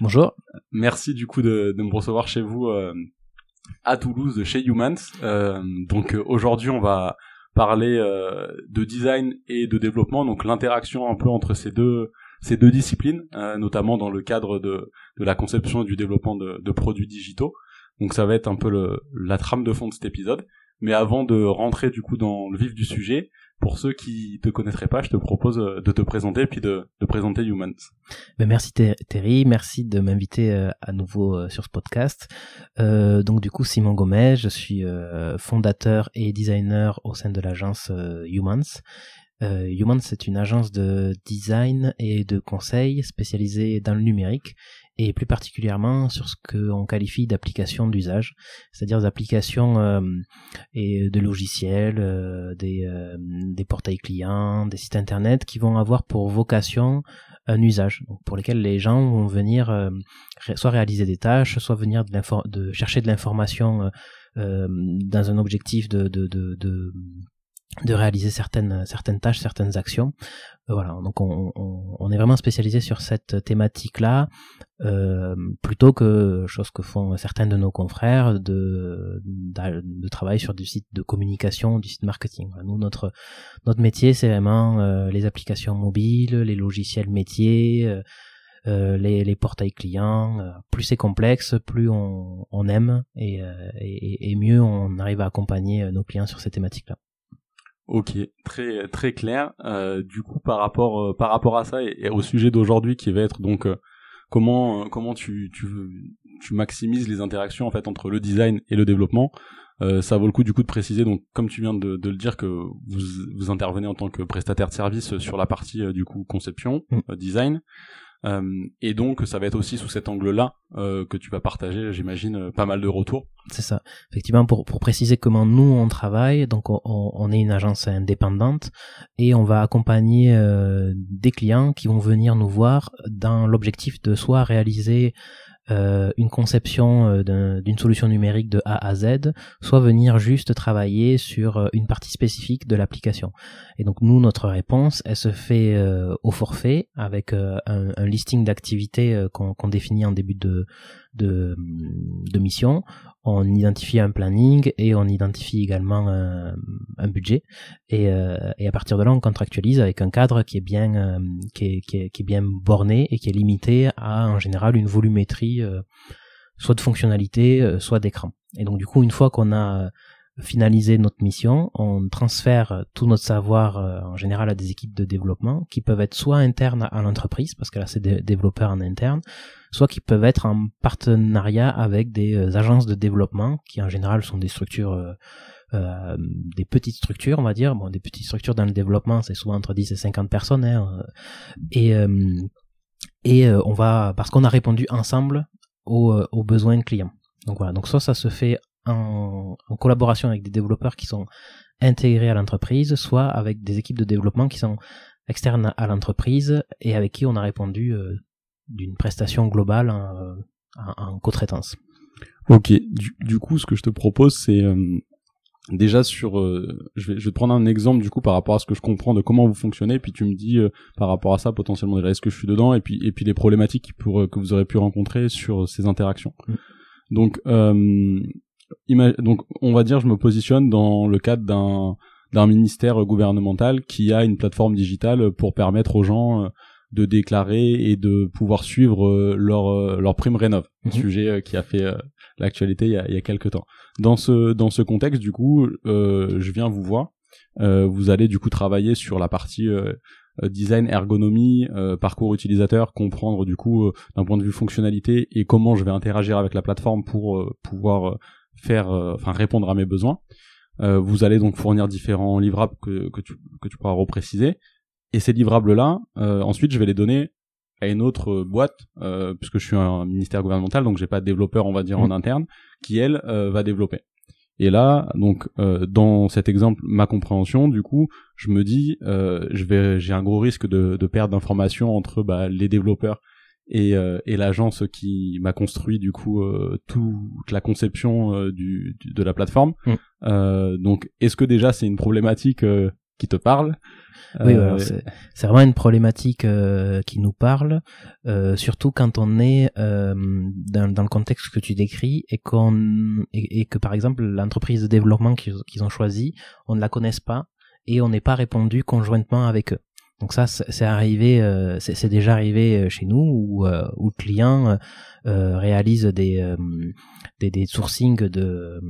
Bonjour. Merci du coup de, me recevoir chez vous euh, à Toulouse, chez Humans. Euh, donc euh, aujourd'hui, on va parler de design et de développement, donc l'interaction un peu entre ces deux disciplines, notamment dans le cadre de, la conception et du développement de, produits digitaux. Donc ça va être un peu la trame de fond de cet épisode. Mais avant de rentrer du coup dans le vif du sujet, pour ceux qui te connaîtraient pas, je te propose euh, de te présenter puis de, présenter Humans. Ben merci Terry, merci de m'inviter euh, à nouveau euh, sur ce podcast. Donc du coup Simon Gomez, je suis fondateur et designer au sein de l'agence Humans. Humans c'est une agence de design et de conseil spécialisée dans le numérique et plus particulièrement sur ce qu'on qualifie d'applications d'usage, c'est-à-dire des applications euh, et de logiciels, euh, des, euh, des portails clients, des sites internet qui vont avoir pour vocation un usage, pour lesquels les gens vont venir soit réaliser des tâches, soit venir de, de chercher de l'information dans un objectif de, de, de, de de réaliser certaines certaines tâches, certaines actions. Euh, voilà, donc on, on, on, est vraiment spécialisé sur cette thématique-là, euh, plutôt que chose que font certains de nos confrères de de, travailler sur du site de communication, du site marketing. nous notre notre métier c'est vraiment euh, les applications mobiles, les logiciels métiers. Euh, euh les, les, portails clients. plus c'est complexe, plus on, on aime et, et, et, mieux on arrive à accompagner nos clients sur ces thématiques-là. Ok, très très clair. Euh, du coup, par rapport euh, par rapport à ça et, au sujet d'aujourd'hui qui va être donc euh, comment comment tu, tu tu maximises les interactions en fait entre le design et le développement. ça vaut le coup du coup de préciser donc comme tu viens de, de le dire que vous vous intervenez en tant que prestataire de service sur la partie du coup conception mm. design. Euh, et donc, ça va être aussi sous cet angle-là euh, que tu vas partager, j'imagine, euh, pas mal de retours. C'est ça. Effectivement, pour, préciser comment nous on travaille, donc on, est une agence indépendante et on va accompagner des clients qui vont venir nous voir dans l'objectif de soit réaliser une conception euh, d'une solution numérique de A à Z, soit venir juste travailler sur euh, une partie spécifique de l'application. Et donc nous, notre réponse, elle se fait au forfait avec un, listing d'activités qu'on définit en début de, de, de mission on identifie un planning et on identifie également un, budget. Et, euh, et, à partir de là on contractualise avec un cadre qui est bien euh, qui, est, qui, est, qui, est, bien borné et qui est limité à en général une volumétrie euh, soit de fonctionnalité soit d'écran. Et donc du coup une fois qu'on a finaliser notre mission, on transfère tout notre savoir euh, en général à des équipes de développement qui peuvent être soit internes à l'entreprise, parce que là c'est des développeurs en interne, soit qui peuvent être en partenariat avec des euh, agences de développement qui en général sont des structures euh, euh, des petites structures, on va dire. Bon, des petites structures dans le développement, c'est souvent entre 10 et 50 personnes. Hein, et et on va parce qu'on a répondu ensemble aux, aux besoins clients. Donc voilà. Donc soit ça se fait en, collaboration avec des développeurs qui sont intégrés à l'entreprise, soit avec des équipes de développement qui sont externes à l'entreprise et avec qui on a répondu d'une prestation globale en, euh, en, co-traitance. Ok, du, coup, ce que je te propose, c'est euh, déjà sur, je, vais, je vais te prendre un exemple du coup par rapport à ce que je comprends de comment vous fonctionnez, puis tu me dis par rapport à ça potentiellement déjà est-ce que je suis dedans, et puis et puis les problématiques pour, que vous aurez pu rencontrer sur ces interactions. Mm. Donc donc on va dire je me positionne dans le cadre d'un d'un ministère gouvernemental qui a une plateforme digitale pour permettre aux gens euh, de déclarer et de pouvoir suivre euh, leur euh, leur prime rénov, un mhm. sujet qui a fait l'actualité il y a, il y a quelques temps. Dans ce dans ce contexte du coup, je viens vous voir. vous allez du coup travailler sur la partie design, ergonomie, parcours utilisateur, comprendre du coup d'un point de vue fonctionnalité et comment je vais interagir avec la plateforme pour pouvoir faire, euh, enfin répondre à mes besoins. Euh, vous allez donc fournir différents livrables que, que, tu, que tu pourras repréciser. Et ces livrables-là, euh, ensuite, je vais les donner à une autre boîte, euh, puisque je suis un ministère gouvernemental, donc j'ai pas de développeur, on va dire, en mm. interne, qui elle va développer. Et là, donc dans cet exemple, ma compréhension, du coup, je me dis, je vais, j'ai un gros risque de, de perte d'informations entre bah, les développeurs et, euh, et l'agence qui m'a construit du coup euh, toute la conception euh, du, de la plateforme. Mm. donc, est-ce que déjà c'est une problématique qui te parle Oui, c'est vraiment une problématique qui nous parle, surtout quand on est dans, dans, le contexte que tu décris et qu'on et, que par exemple l'entreprise de développement qu'ils ont choisi, on ne la connaisse pas et on n'est pas répondu conjointement avec eux. Donc ça, c'est arrivé, euh, c'est déjà arrivé euh, chez nous où, euh, où le client réalise des, des, sourcings de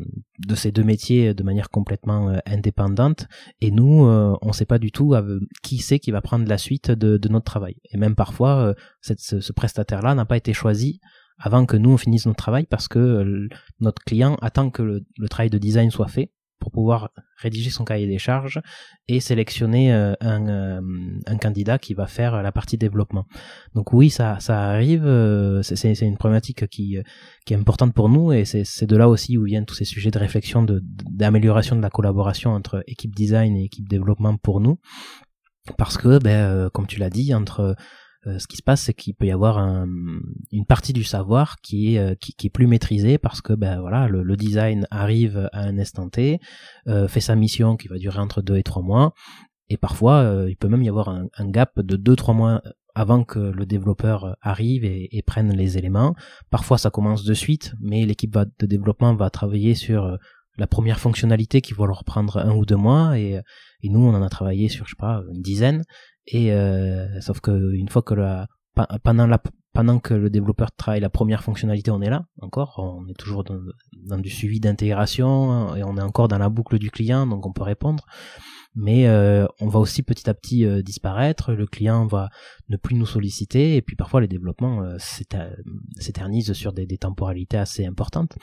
de ces deux métiers de manière complètement indépendante et nous, on ne sait pas du tout qui c'est qui va prendre la suite de, de notre travail. Et même parfois, ce, prestataire-là n'a pas été choisi avant que nous on finisse notre travail parce que notre client attend que le travail de design soit fait pour pouvoir rédiger son cahier des charges et sélectionner euh, un, euh, un, candidat qui va faire la partie développement. Donc oui, ça, arrive, euh, c'est une problématique qui, est importante pour nous et c'est de là aussi où viennent tous ces sujets de réflexion d'amélioration de, de la collaboration entre équipe design et équipe développement pour nous. Parce que, ben, comme tu l'as dit, entre euh, ce qui se passe, c'est qu'il peut y avoir une partie du savoir qui est, euh, qui, est plus maîtrisée parce que ben voilà, le, design arrive à un instant T, euh, fait sa mission qui va durer entre deux et trois mois, et parfois il peut même y avoir un, gap de deux trois mois avant que le développeur arrive et, prenne les éléments. Parfois ça commence de suite, mais l'équipe de développement va travailler sur la première fonctionnalité qui va leur prendre un ou deux mois. Et, et nous on en a travaillé sur je sais pas une dizaine et euh, sauf que une fois que la, pendant la pendant que le développeur travaille la première fonctionnalité, on est là encore, on est toujours dans, du suivi d'intégration et on est encore dans la boucle du client, donc on peut répondre. Mais euh, on va aussi petit à petit euh, disparaître, le client va ne plus nous solliciter et puis parfois les développements euh, s'éternisent sur des, temporalités assez importantes.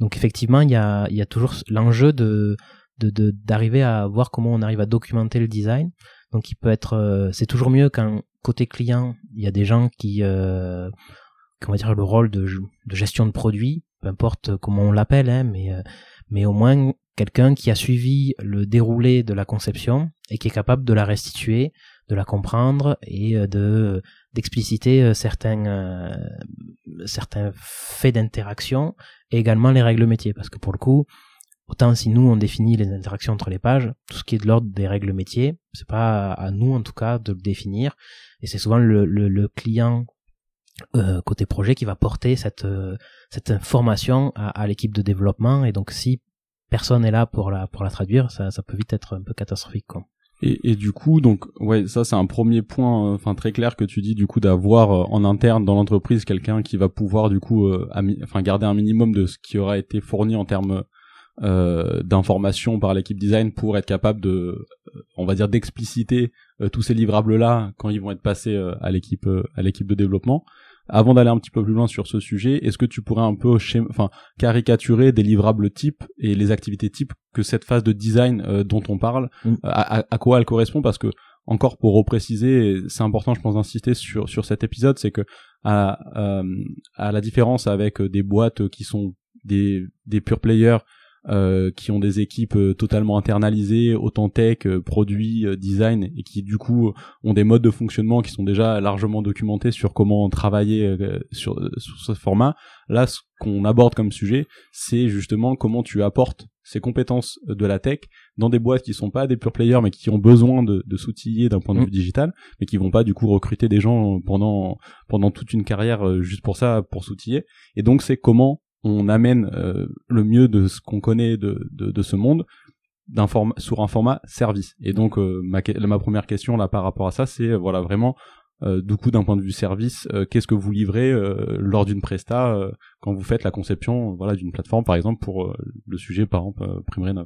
Donc effectivement, il y a, y a toujours l'enjeu de d'arriver de, à voir comment on arrive à documenter le design donc il peut être, euh, c'est toujours mieux qu'un côté client, il y a des gens qui, euh, va dire le rôle de, gestion de produit, peu importe comment on l'appelle, hein, mais euh, mais au moins quelqu'un qui a suivi le déroulé de la conception et qui est capable de la restituer, de la comprendre et euh, de d'expliciter certains certains faits d'interaction et également les règles métiers. Parce que pour le coup Autant si nous on définit les interactions entre les pages, tout ce qui est de l'ordre des règles métiers, c'est pas à nous en tout cas de le définir, et c'est souvent le, client euh, côté projet qui va porter cette euh, cette information à, l'équipe de développement, et donc si personne est là pour la pour la traduire, ça, ça peut vite être un peu catastrophique. Et, et, du coup, donc ouais, ça c'est un premier point, euh, enfin très clair que tu dis du coup d'avoir en interne dans l'entreprise quelqu'un qui va pouvoir du coup, enfin garder un minimum de ce qui aura été fourni en termes euh, d'informations par l'équipe design pour être capable de, euh, on va dire, d'expliciter euh, tous ces livrables-là quand ils vont être passés à l'équipe à l'équipe de développement. Avant d'aller un petit peu plus loin sur ce sujet, est-ce que tu pourrais un peu enfin caricaturer des livrables types et les activités types que cette phase de design dont on parle, mm. à, à, quoi elle correspond? Parce que encore pour repréciser, c'est important, je pense, d'insister sur sur cet épisode, c'est que à, à la différence avec des boîtes qui sont des des pure players euh, qui ont des équipes euh, totalement internalisées, autant tech, euh, produits, design, et qui du coup ont des modes de fonctionnement qui sont déjà largement documentés sur comment travailler sur, sur ce format. Là, ce qu'on aborde comme sujet, c'est justement comment tu apportes ces compétences de la tech dans des boîtes qui sont pas des pure players mais qui ont besoin de, de s'outiller d'un point de vue mm. digital mais qui vont pas du coup recruter des gens pendant pendant toute une carrière juste pour ça pour s'outiller et donc c'est comment on amène euh, le mieux de ce qu'on connaît de, de, ce monde d'un sur un format service. Et donc euh, ma, ma première question là par rapport à ça, c'est euh, voilà vraiment du coup d'un point de vue service, qu'est-ce que vous livrez lors d'une presta quand vous faites la conception voilà d'une plateforme par exemple pour le sujet par exemple Prime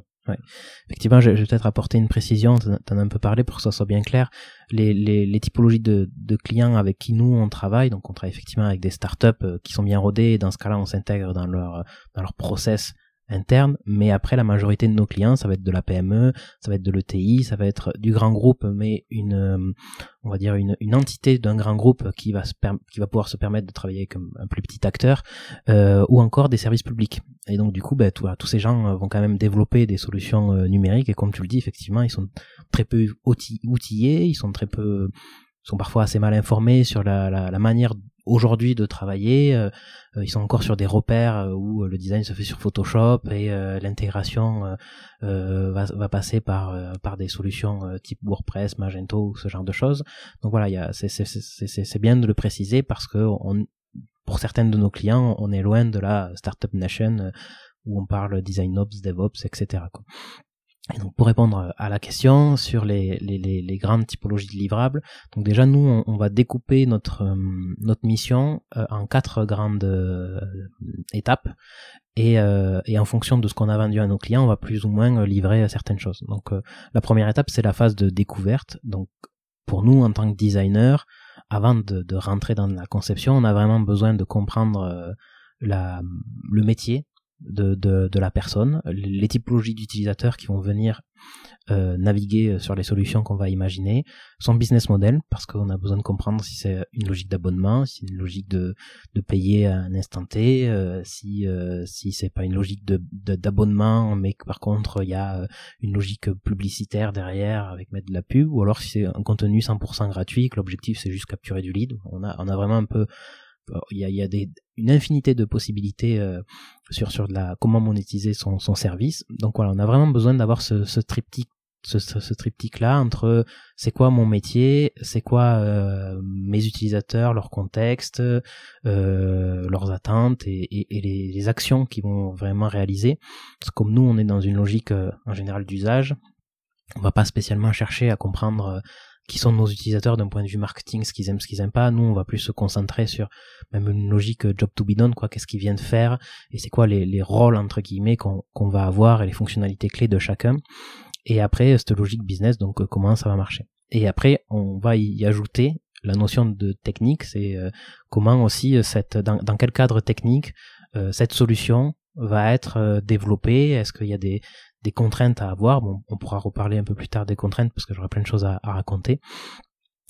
Effectivement, je, vais peut-être apporter une précision, tu en as un peu parlé pour que ça soit bien clair. Les, typologies de, clients avec qui nous on travaille, donc on travaille effectivement avec des startups euh, qui sont bien rodées, dans ce cas-là on s'intègre dans leur, dans leur process interne, mais après la majorité de nos clients, ça va être de la PME, ça va être de l'ETI, ça va être du grand groupe, mais une, euh, on va dire une, entité d'un grand groupe qui va se qui va pouvoir se permettre de travailler comme un plus petit acteur, euh, ou encore des services publics. Et donc du coup, ben, tous ces gens vont quand même développer des solutions euh, numériques, et comme tu le dis, effectivement, ils sont très peu outillés, ils sont très peu sont parfois assez mal informés sur la manière aujourd'hui de travailler. Euh, euh, ils sont encore sur des repères euh, où le design se fait sur Photoshop et l'intégration va, va, passer par par des solutions type WordPress, Magento ou ce genre de choses. Donc voilà, c'est bien de le préciser parce que on, pour certains de nos clients, on est loin de la startup nation où on parle design ops, DevOps, etc. Quoi. Et donc pour répondre à la question sur les, les, les, grandes typologies de livrables, donc déjà nous on, va découper notre euh, notre mission euh, en quatre grandes euh, étapes et, et en fonction de ce qu'on a vendu à nos clients, on va plus ou moins livrer certaines choses. Donc la première étape c'est la phase de découverte. Donc pour nous en tant que designer, avant de, de rentrer dans la conception, on a vraiment besoin de comprendre la, le métier de, de, de la personne, les typologies d'utilisateurs qui vont venir euh, naviguer sur les solutions qu'on va imaginer, son business model, parce qu'on a besoin de comprendre si c'est une logique d'abonnement, si c'est une logique de, de payer à un instant T, euh, si euh, si c'est pas une logique de d'abonnement, mais que par contre il y a euh, une logique publicitaire derrière avec mettre de la pub, ou alors si c'est un contenu 100% gratuit, que l'objectif c'est juste capturer du lead. On a on a vraiment un peu il y a, y a des, une infinité de possibilités euh, sur sur la comment monétiser son, son service. Donc voilà, on a vraiment besoin d'avoir ce, ce triptyque ce, ce, triptyque là entre c'est quoi mon métier, c'est quoi euh, mes utilisateurs, leur contexte, euh, leurs attentes et, et, et les, actions qu'ils vont vraiment réaliser. Parce que comme nous on est dans une logique en général d'usage, on va pas spécialement chercher à comprendre qui sont nos utilisateurs d'un point de vue marketing, ce qu'ils aiment, ce qu'ils aiment pas. Nous, on va plus se concentrer sur même une logique euh, job to be done, quoi, qu'est-ce qu'ils viennent faire et c'est quoi les, les, rôles entre guillemets qu'on qu'on va avoir et les fonctionnalités clés de chacun. Et après, cette logique business, donc euh, comment ça va marcher. Et après, on va y ajouter la notion de technique, c'est euh, comment aussi cette dans, quel cadre technique cette solution va être développée. Est-ce qu'il y a des des contraintes à avoir. Bon, on pourra reparler un peu plus tard des contraintes parce que j'aurai plein de choses à, raconter.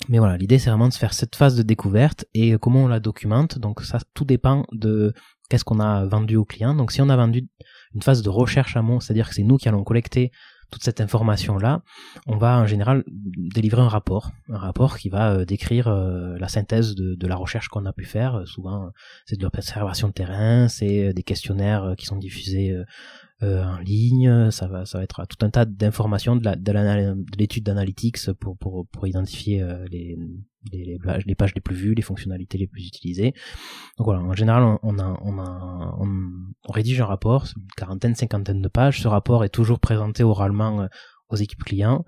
Mais voilà, l'idée c'est vraiment de faire cette phase de découverte et comment on la documente. Donc ça, tout dépend de qu'est-ce qu'on a vendu au client. Donc si on a vendu une phase de recherche à amont, c'est-à-dire que c'est nous qui allons collecter toute cette information-là, on va en général délivrer un rapport, un rapport qui va euh, décrire euh, la synthèse de, de la recherche qu'on a pu faire. souvent, c'est de l'observation de terrain, c'est des questionnaires qui sont diffusés euh, en ligne, ça va, ça va être tout un tas d'informations de, la, de l'étude d'analytics pour, identifier euh, les, pages les plus vues, les fonctionnalités les plus utilisées. Donc voilà, en général, on, a, on, rédige un rapport, une quarantaine, cinquantaine de pages. Ce rapport est toujours présenté oralement euh, aux équipes clients.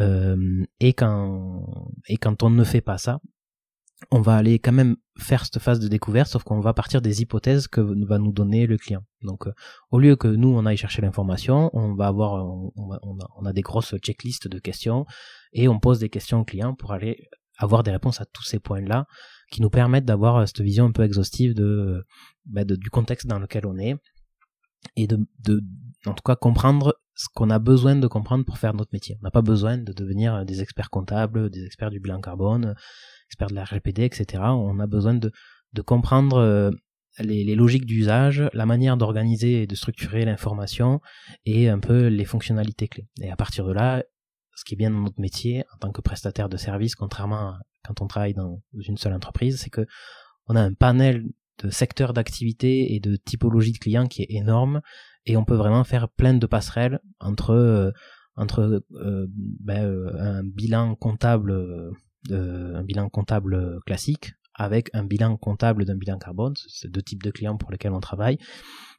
Euh, et quand et quand on ne fait pas ça, on va aller quand même faire cette phase de découverte, sauf qu'on va partir des hypothèses que va nous donner le client. Donc, euh, au lieu que nous on aille chercher l'information, on va avoir, on, a, des grosses checklists de questions et on pose des questions au client pour aller avoir des réponses à tous ces points-là, qui nous permettent d'avoir euh, cette vision un peu exhaustive bah, du contexte dans lequel on est et de, de, en tout cas, comprendre ce qu'on a besoin de comprendre pour faire notre métier. On n'a pas besoin de devenir des experts comptables, des experts du bilan carbone de la RGPD, etc. On a besoin de, comprendre euh, les, les, logiques d'usage, la manière d'organiser et de structurer l'information et un peu les fonctionnalités clés. Et à partir de là, ce qui est bien dans notre métier en tant que prestataire de service, contrairement à quand on travaille dans une seule entreprise, c'est que on a un panel de secteurs d'activité et de typologie de clients qui est énorme et on peut vraiment faire plein de passerelles entre euh, entre euh, ben, un bilan comptable un bilan comptable classique avec un bilan comptable d'un bilan carbone, c'est deux types de clients pour lesquels on travaille.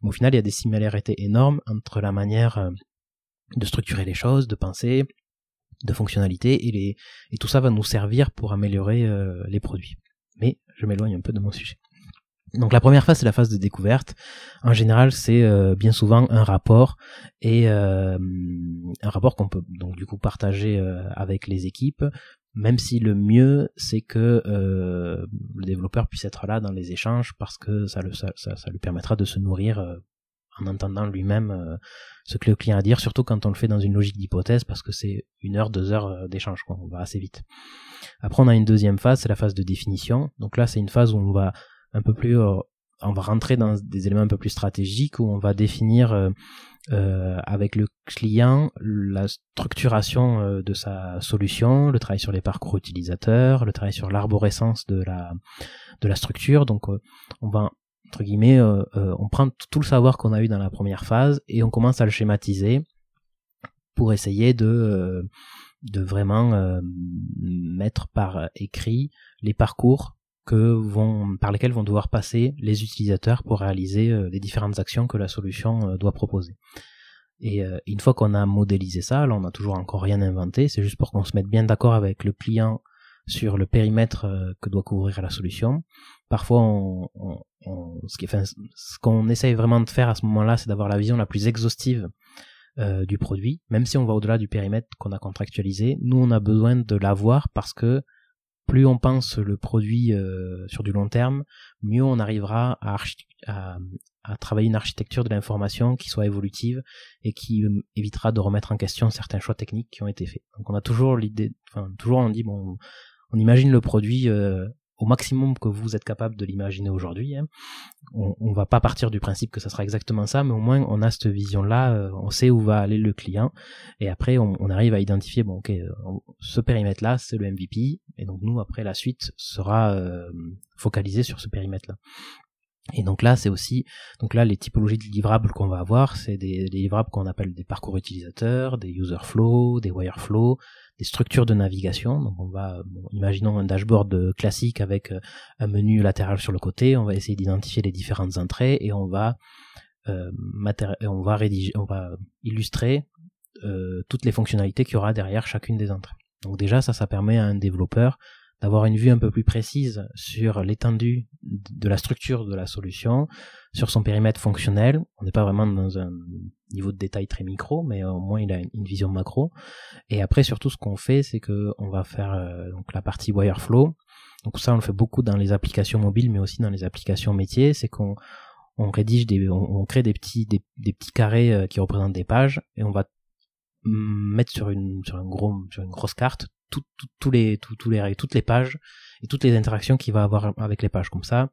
au final, il y a des similarités énormes entre la manière euh, de structurer les choses, de penser, de fonctionnalités, et, tout ça va nous servir pour améliorer euh, les produits. Mais je m'éloigne un peu de mon sujet. Donc la première phase c'est la phase de découverte. En général c'est euh, bien souvent un rapport et un rapport qu'on peut donc du coup partager avec les équipes même si le mieux c'est que euh, le développeur puisse être là dans les échanges parce que ça, le, ça, ça, lui permettra de se nourrir euh, en entendant lui-même ce que le client a à dire, surtout quand on le fait dans une logique d'hypothèse, parce que c'est une heure, deux heures d'échange, quoi. On va assez vite. Après, on a une deuxième phase, c'est la phase de définition. Donc là, c'est une phase où on va un peu plus on va rentrer dans des éléments un peu plus stratégiques où on va définir euh, euh, avec le client la structuration euh, de sa solution, le travail sur les parcours utilisateurs, le travail sur l'arborescence de la de la structure. Donc on va entre guillemets, on prend tout le savoir qu'on a eu dans la première phase et on commence à le schématiser pour essayer de de vraiment mettre par écrit les parcours que vont, par lesquels vont devoir passer les utilisateurs pour réaliser euh, les différentes actions que la solution euh, doit proposer. Et euh, une fois qu'on a modélisé ça, là on n'a toujours encore rien inventé, c'est juste pour qu'on se mette bien d'accord avec le client sur le périmètre que doit couvrir la solution. Parfois, on, ce qu'on ce qu'on essaye vraiment de faire à ce moment-là, c'est d'avoir la vision la plus exhaustive du produit, même si on va au-delà du périmètre qu'on a contractualisé. Nous, on a besoin de l'avoir parce que plus on pense le produit euh, sur du long terme, mieux on arrivera à, travailler une architecture de l'information qui soit évolutive et qui euh, évitera de remettre en question certains choix techniques qui ont été faits. Donc on a toujours l'idée, enfin toujours on dit bon, on imagine le produit euh, au maximum que vous êtes capable de l'imaginer aujourd'hui. Hein. On, on va pas partir du principe que ça sera exactement ça, mais au moins on a cette vision-là, euh, on sait où va aller le client, et après on, on arrive à identifier bon ok, euh, ce périmètre-là c'est le MVP, et donc nous après la suite sera euh, focalisée sur ce périmètre-là. Et donc là, c'est aussi, donc là, les typologies de livrables qu'on va avoir, c'est des, des livrables qu'on appelle des parcours utilisateurs, des user flow, des wire flow, des structures de navigation. Donc on va, imaginons un dashboard classique avec euh, un menu latéral sur le côté. On va essayer d'identifier les différentes entrées et on va euh, on va rédiger, on va illustrer euh, toutes les fonctionnalités qu'il y aura derrière chacune des entrées. Donc déjà ça, ça permet à un développeur d'avoir une vue un peu plus précise sur l'étendue de la structure de la solution, sur son périmètre fonctionnel. On n'est pas vraiment dans un niveau de détail très micro, mais au moins il a une vision macro. Et après, surtout, ce qu'on fait, c'est que on va faire euh, donc la partie wireflow. Donc ça, on le fait beaucoup dans les applications mobiles, mais aussi dans les applications métiers. C'est qu'on on rédige des, on, crée des petits des, petits carrés euh, qui représentent des pages et on va mettre sur une grosse carte les, tous les, toutes les pages et toutes les interactions qu'il va avoir avec les pages. Comme ça,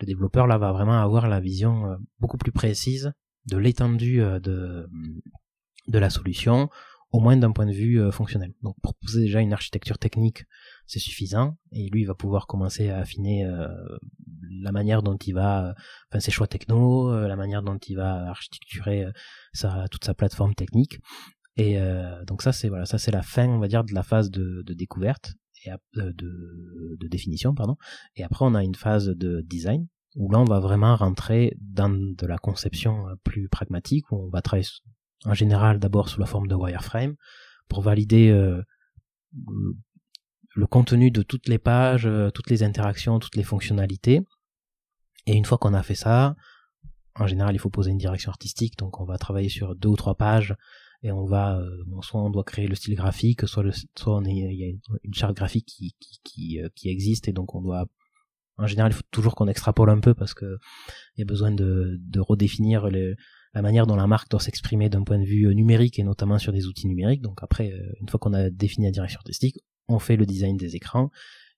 le développeur là va vraiment avoir la vision euh, beaucoup plus précise de l'étendue euh, de, la solution, au moins d'un point de vue euh, fonctionnel. Donc pour poser déjà une architecture technique, c'est suffisant, et lui il va pouvoir commencer à affiner la manière dont il va, enfin ses choix techno, la manière dont il va architecturer toute sa plateforme technique, et donc ça c'est la fin, on va dire, de la phase de découverte euh, de, de, définition, pardon. Et après on a une phase de design où là on va vraiment rentrer dans de la conception euh, plus pragmatique où on va travailler en général d'abord sous la forme de wireframe pour valider euh, le contenu de toutes les pages, toutes les interactions, toutes les fonctionnalités. Et une fois qu'on a fait ça, en général, il faut poser une direction artistique, donc on va travailler sur deux ou trois pages et on va euh, bon, soit on doit créer le style graphique soit le soit on est il y a une, charte graphique qui qui qui, euh, qui existe et donc on doit en général il faut toujours qu'on extrapole un peu parce que il y a besoin de de redéfinir la manière dont la marque doit s'exprimer d'un point de vue euh, numérique et notamment sur des outils numériques. Donc après une fois qu'on a défini la direction artistique on fait le design des écrans.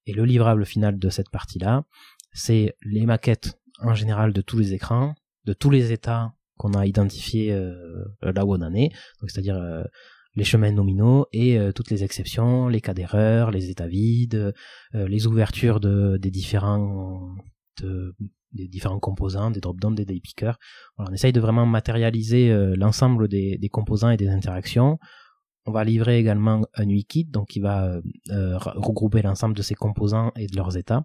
Et le livrable final de cette partie là c'est les maquettes en général de tous les écrans de tous les états qu'on a identifié euh, là où on en est, c'est-à-dire euh, les chemins nominaux et euh, toutes les exceptions, les cas d'erreur, les états vides, les ouvertures de, des différents composants, des drop-downs, des day pickers. On essaye de vraiment matérialiser l'ensemble des, des, composants et des interactions. On va livrer également un wiki, donc qui va regrouper l'ensemble de ces composants et de leurs états.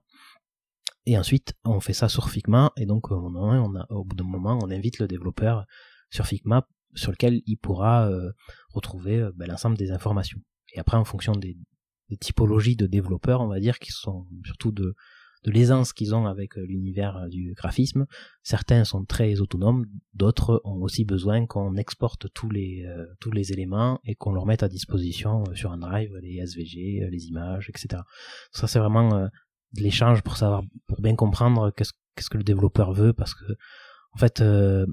Et ensuite, on fait ça sur Figma, et donc on a, au bout d'un moment, on invite le développeur sur Figma, sur lequel il pourra euh, retrouver euh, ben, l'ensemble des informations. Et après, en fonction des, typologies de développeurs, on va dire, qui sont surtout de, de l'aisance qu'ils ont avec euh, l'univers du graphisme, certains sont très autonomes, d'autres ont aussi besoin qu'on exporte tous les, tous les éléments et qu'on leur mette à disposition sur un drive, les SVG, les images, etc. Ça, c'est vraiment de l'échange pour savoir, pour bien comprendre qu'est-ce qu'est-ce que le développeur veut, parce que en fait, euh,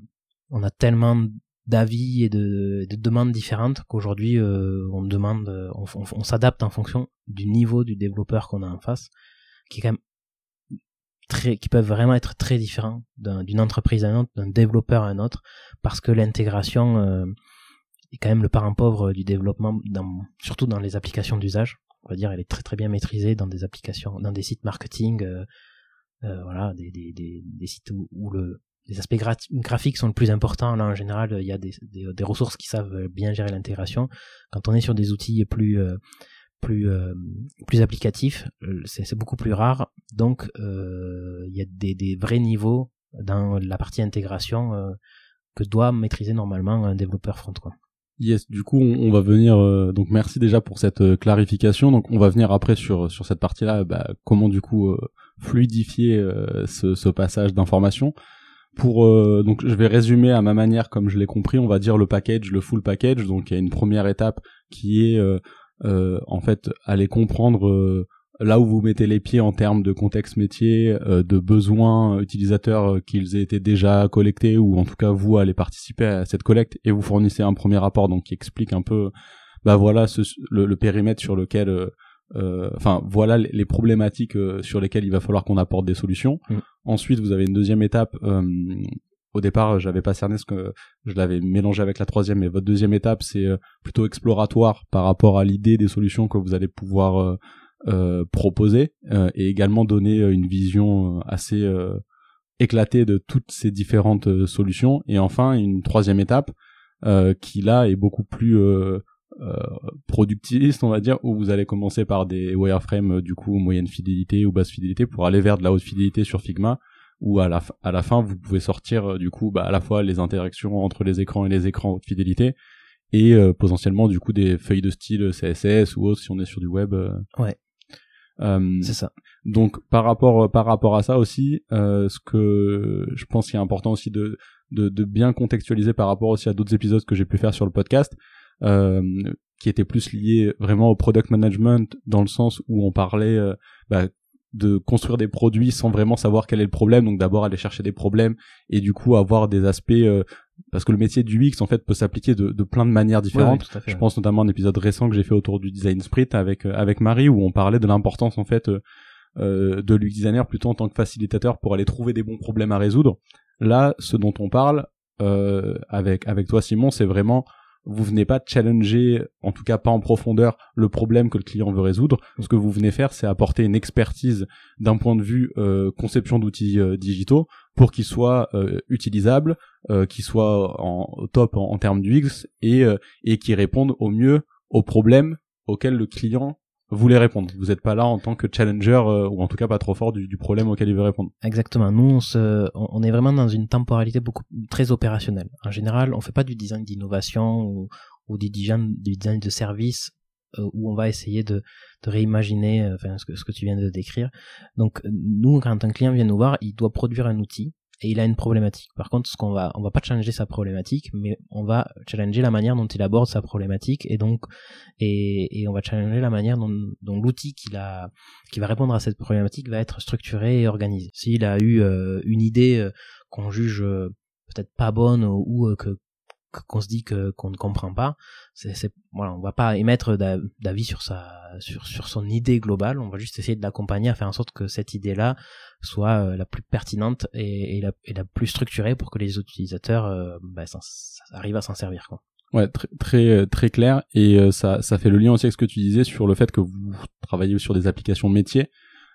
on a tellement d'avis et de, de, demandes différentes qu'aujourd'hui euh, on demande, on, s'adapte en fonction du niveau du développeur qu'on a en face, qui est quand même très, qui peuvent vraiment être très différents d'une entreprise à une autre, d'un développeur à un autre, parce que l'intégration euh, est quand même le parent pauvre du développement, surtout dans les applications d'usage. On va dire, elle est très très bien maîtrisée dans des applications, dans des sites marketing, euh, euh voilà, des, sites où, où le les aspects graphiques sont le plus important. Là, en général, il y a des, ressources qui savent bien gérer l'intégration. Quand on est sur des outils plus euh, plus euh, plus applicatifs, euh, c'est beaucoup plus rare. Donc, il y a des, des, vrais niveaux dans la partie intégration que doit maîtriser normalement un développeur front. Quoi. Yes, du coup, on, va venir. donc, merci déjà pour cette clarification. Donc, on va venir après sur sur cette partie-là. Bah, comment du coup fluidifier ce, ce passage d'informations pour euh, donc je vais résumer à ma manière comme je l'ai compris on va dire le package le full package donc il y a une première étape qui est euh, euh, en fait aller comprendre là où vous mettez les pieds en termes de contexte métier de besoins utilisateurs qu'ils aient été déjà collectés ou en tout cas vous allez participer à cette collecte et vous fournissez un premier rapport donc qui explique un peu bah voilà ce, le, périmètre sur lequel euh, enfin voilà les, problématiques euh, sur lesquelles il va falloir qu'on apporte des solutions. Mm. Ensuite, vous avez une deuxième étape. Euh, au départ, j'avais pas cerné ce que je l'avais mélangé avec la troisième, mais votre deuxième étape, c'est plutôt exploratoire par rapport à l'idée des solutions que vous allez pouvoir proposer et également donner une vision assez éclatée de toutes ces différentes solutions. Et enfin, une troisième étape qui là est beaucoup plus euh, productiviste, on va dire, où vous allez commencer par des wireframes euh, du coup moyenne fidélité ou basse fidélité pour aller vers de la haute fidélité sur Figma, où à la, à la fin vous pouvez sortir euh, du coup bah, à la fois les interactions entre les écrans et les écrans haute fidélité et potentiellement du coup des feuilles de style CSS ou autre si on est sur du web. ouais. C'est ça. Donc par rapport par rapport à ça aussi, ce que je pense qu'il est important aussi de, de, de bien contextualiser par rapport aussi à d'autres épisodes que j'ai pu faire sur le podcast, euh, qui était plus lié vraiment au product management dans le sens où on parlait euh, bah, de construire des produits sans vraiment savoir quel est le problème donc d'abord aller chercher des problèmes et du coup avoir des aspects euh, parce que le métier du UX en fait peut s'appliquer de, de, plein de manières différentes. je pense notamment à un épisode récent que j'ai fait autour du design sprint avec avec Marie où on parlait de l'importance en fait euh, de l'UX designer plutôt en tant que facilitateur pour aller trouver des bons problèmes à résoudre. Là ce dont on parle euh, avec avec toi Simon c'est vraiment vous venez pas challenger, en tout cas pas en profondeur, le problème que le client veut résoudre. Ce que vous venez faire, c'est apporter une expertise d'un point de vue euh, conception d'outils euh, digitaux pour qu'ils soient euh, utilisables, qu'ils soient en top en, en termes d'UX et et qui répondent au mieux aux problèmes auxquels le client voulez répondre. Vous n'êtes pas là en tant que challenger euh, ou en tout cas pas trop fort du, du, problème auquel il veut répondre. Exactement. Nous, on, se, on, est vraiment dans une temporalité beaucoup très opérationnelle. En général, on fait pas du design d'innovation ou, ou du design, du design de service euh, où on va essayer de, de réimaginer euh, enfin, ce, que, ce que tu viens de décrire. Donc nous, quand un client vient nous voir, il doit produire un outil il a une problématique. Par contre, ce qu'on va, on va pas challenger sa problématique, mais on va challenger la manière dont il aborde sa problématique et donc, et, on va challenger la manière dont, l'outil qui va répondre à cette problématique va être structuré et organisé. S'il a eu euh, une idée euh, qu'on juge euh, peut-être pas bonne ou, que qu'on se dit que qu'on ne comprend pas c'est voilà on va pas émettre d'avis sur sa sur sur son idée globale on va juste essayer de l'accompagner à faire en sorte que cette idée là soit euh, la plus pertinente et, et, la, et, la, plus structurée pour que les utilisateurs euh, bah, arrivent à s'en servir quoi Ouais, très très euh, très clair et ça ça fait le lien aussi avec ce que tu disais sur le fait que vous travaillez sur des applications métiers.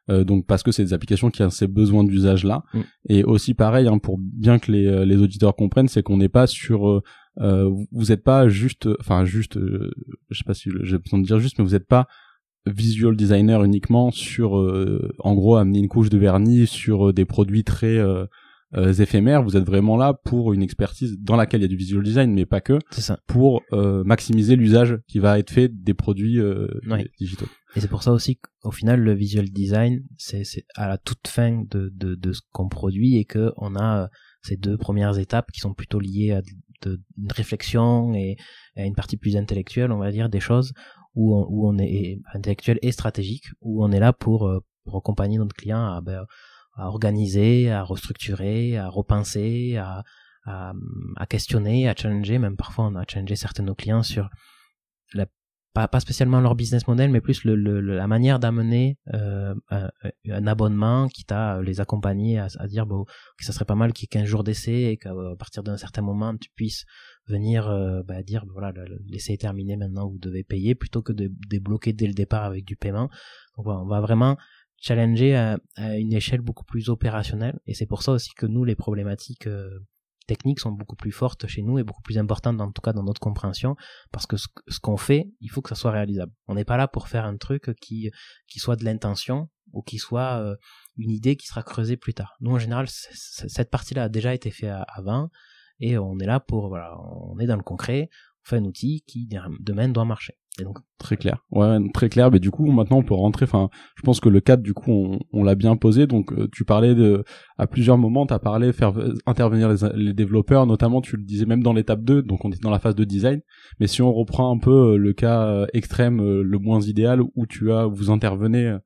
Euh, donc parce que c'est des applications qui ont ces besoins d'usage là mm. et aussi pareil hein, pour bien que les, les auditeurs comprennent c'est qu'on n'est pas sur euh, vous n'êtes pas juste, enfin juste, euh, je sais pas si j'ai besoin de dire juste, mais vous n'êtes pas visual designer uniquement sur, euh, en gros, amener une couche de vernis sur des produits très éphémères. Vous êtes vraiment là pour une expertise dans laquelle il y a du visual design, mais pas que, ça. pour maximiser l'usage qui va être fait des produits digitaux. Et c'est pour ça aussi qu'au final, le visual design, c'est à la toute fin de, de, de ce qu'on produit et que on a ces deux premières étapes qui sont plutôt liées à de, une réflexion et, une partie plus intellectuelle, on va dire, des choses où on, où on est intellectuel et stratégique, où on est là pour, euh, accompagner notre client à, ben, à organiser, à restructurer, à repenser, à, à, à, questionner, à challenger, même parfois on a challengé certains de nos clients sur la, pas, spécialement leur business model, mais plus la manière d'amener euh, un, abonnement qui t'a les accompagner à, à, dire bon, que ça serait pas mal qu'il y ait 15 jours d'essai et qu'à partir d'un certain moment tu puisses venir euh, bah, dire voilà l'essai est terminé maintenant vous devez payer plutôt que de débloquer dès le départ avec du paiement. Donc voilà, on va vraiment challenger à, à, une échelle beaucoup plus opérationnelle et c'est pour ça aussi que nous les problématiques euh, techniques sont beaucoup plus fortes chez nous et beaucoup plus importantes en tout cas dans notre compréhension parce que ce, qu'on fait il faut que ça soit réalisable. On n'est pas là pour faire un truc qui soit de l'intention ou qui soit euh, une idée qui sera creusée plus tard. Nous en général cette partie là a déjà été faite avant et on est là pour voilà on est dans le concret on fait un outil qui demain doit marcher très clair. Ouais, très clair. Mais du coup, maintenant, on peut rentrer. Enfin, je pense que le cadre, du coup, on, l'a bien posé. Donc, euh, tu parlais de, à plusieurs moments, tu as parlé faire intervenir les, les, développeurs, notamment, tu le disais même dans l'étape 2. Donc, on est dans la phase de design. Mais si on reprend un peu euh, le cas euh, extrême, le moins idéal, où tu as, vous intervenez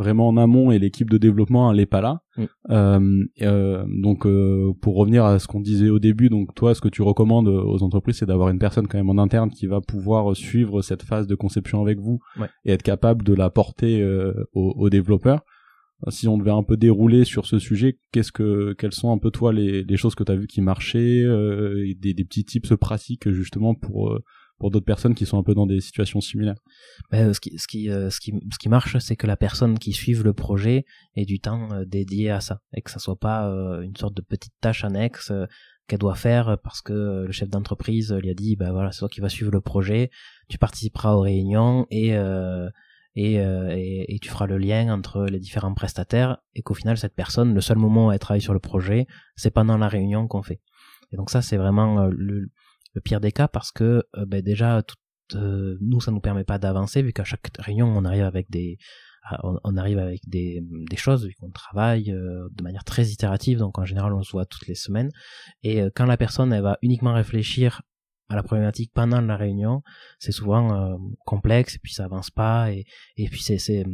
vraiment en amont et l'équipe de développement elle est pas là. Mm. Euh, euh, donc euh, pour revenir à ce qu'on disait au début, donc toi ce que tu recommandes aux entreprises c'est d'avoir une personne quand même en interne qui va pouvoir suivre cette phase de conception avec vous et être capable de la porter aux, aux, développeurs. Si on devait un peu dérouler sur ce sujet, qu'est-ce que quelles sont un peu toi les, les choses que tu as vu qui marchaient, des, des petits tips pratiques justement pour pour d'autres personnes qui sont un peu dans des situations similaires. Ben, ce, qui, ce, qui, euh, ce, qui, ce qui marche, c'est que la personne qui suive le projet ait du temps euh, dédié à ça et que ça soit pas euh, une sorte de petite tâche annexe qu'elle doit faire parce que le chef d'entreprise lui a dit ben voilà c'est toi qui vas suivre le projet, tu participeras aux réunions et et, et, et, tu feras le lien entre les différents prestataires et qu'au final cette personne le seul moment où elle travaille sur le projet c'est pendant la réunion qu'on fait. Et donc ça c'est vraiment le, le pire des cas parce que euh, ben déjà tout, euh, nous ça nous permet pas d'avancer vu qu'à chaque réunion on arrive avec des on, arrive avec des, choses vu qu'on travaille euh, de manière très itérative. Donc en général on se voit toutes les semaines. Et quand la personne elle va uniquement réfléchir à la problématique pendant la réunion, c'est souvent complexe et puis ça avance pas. Et, et puis c'est c'est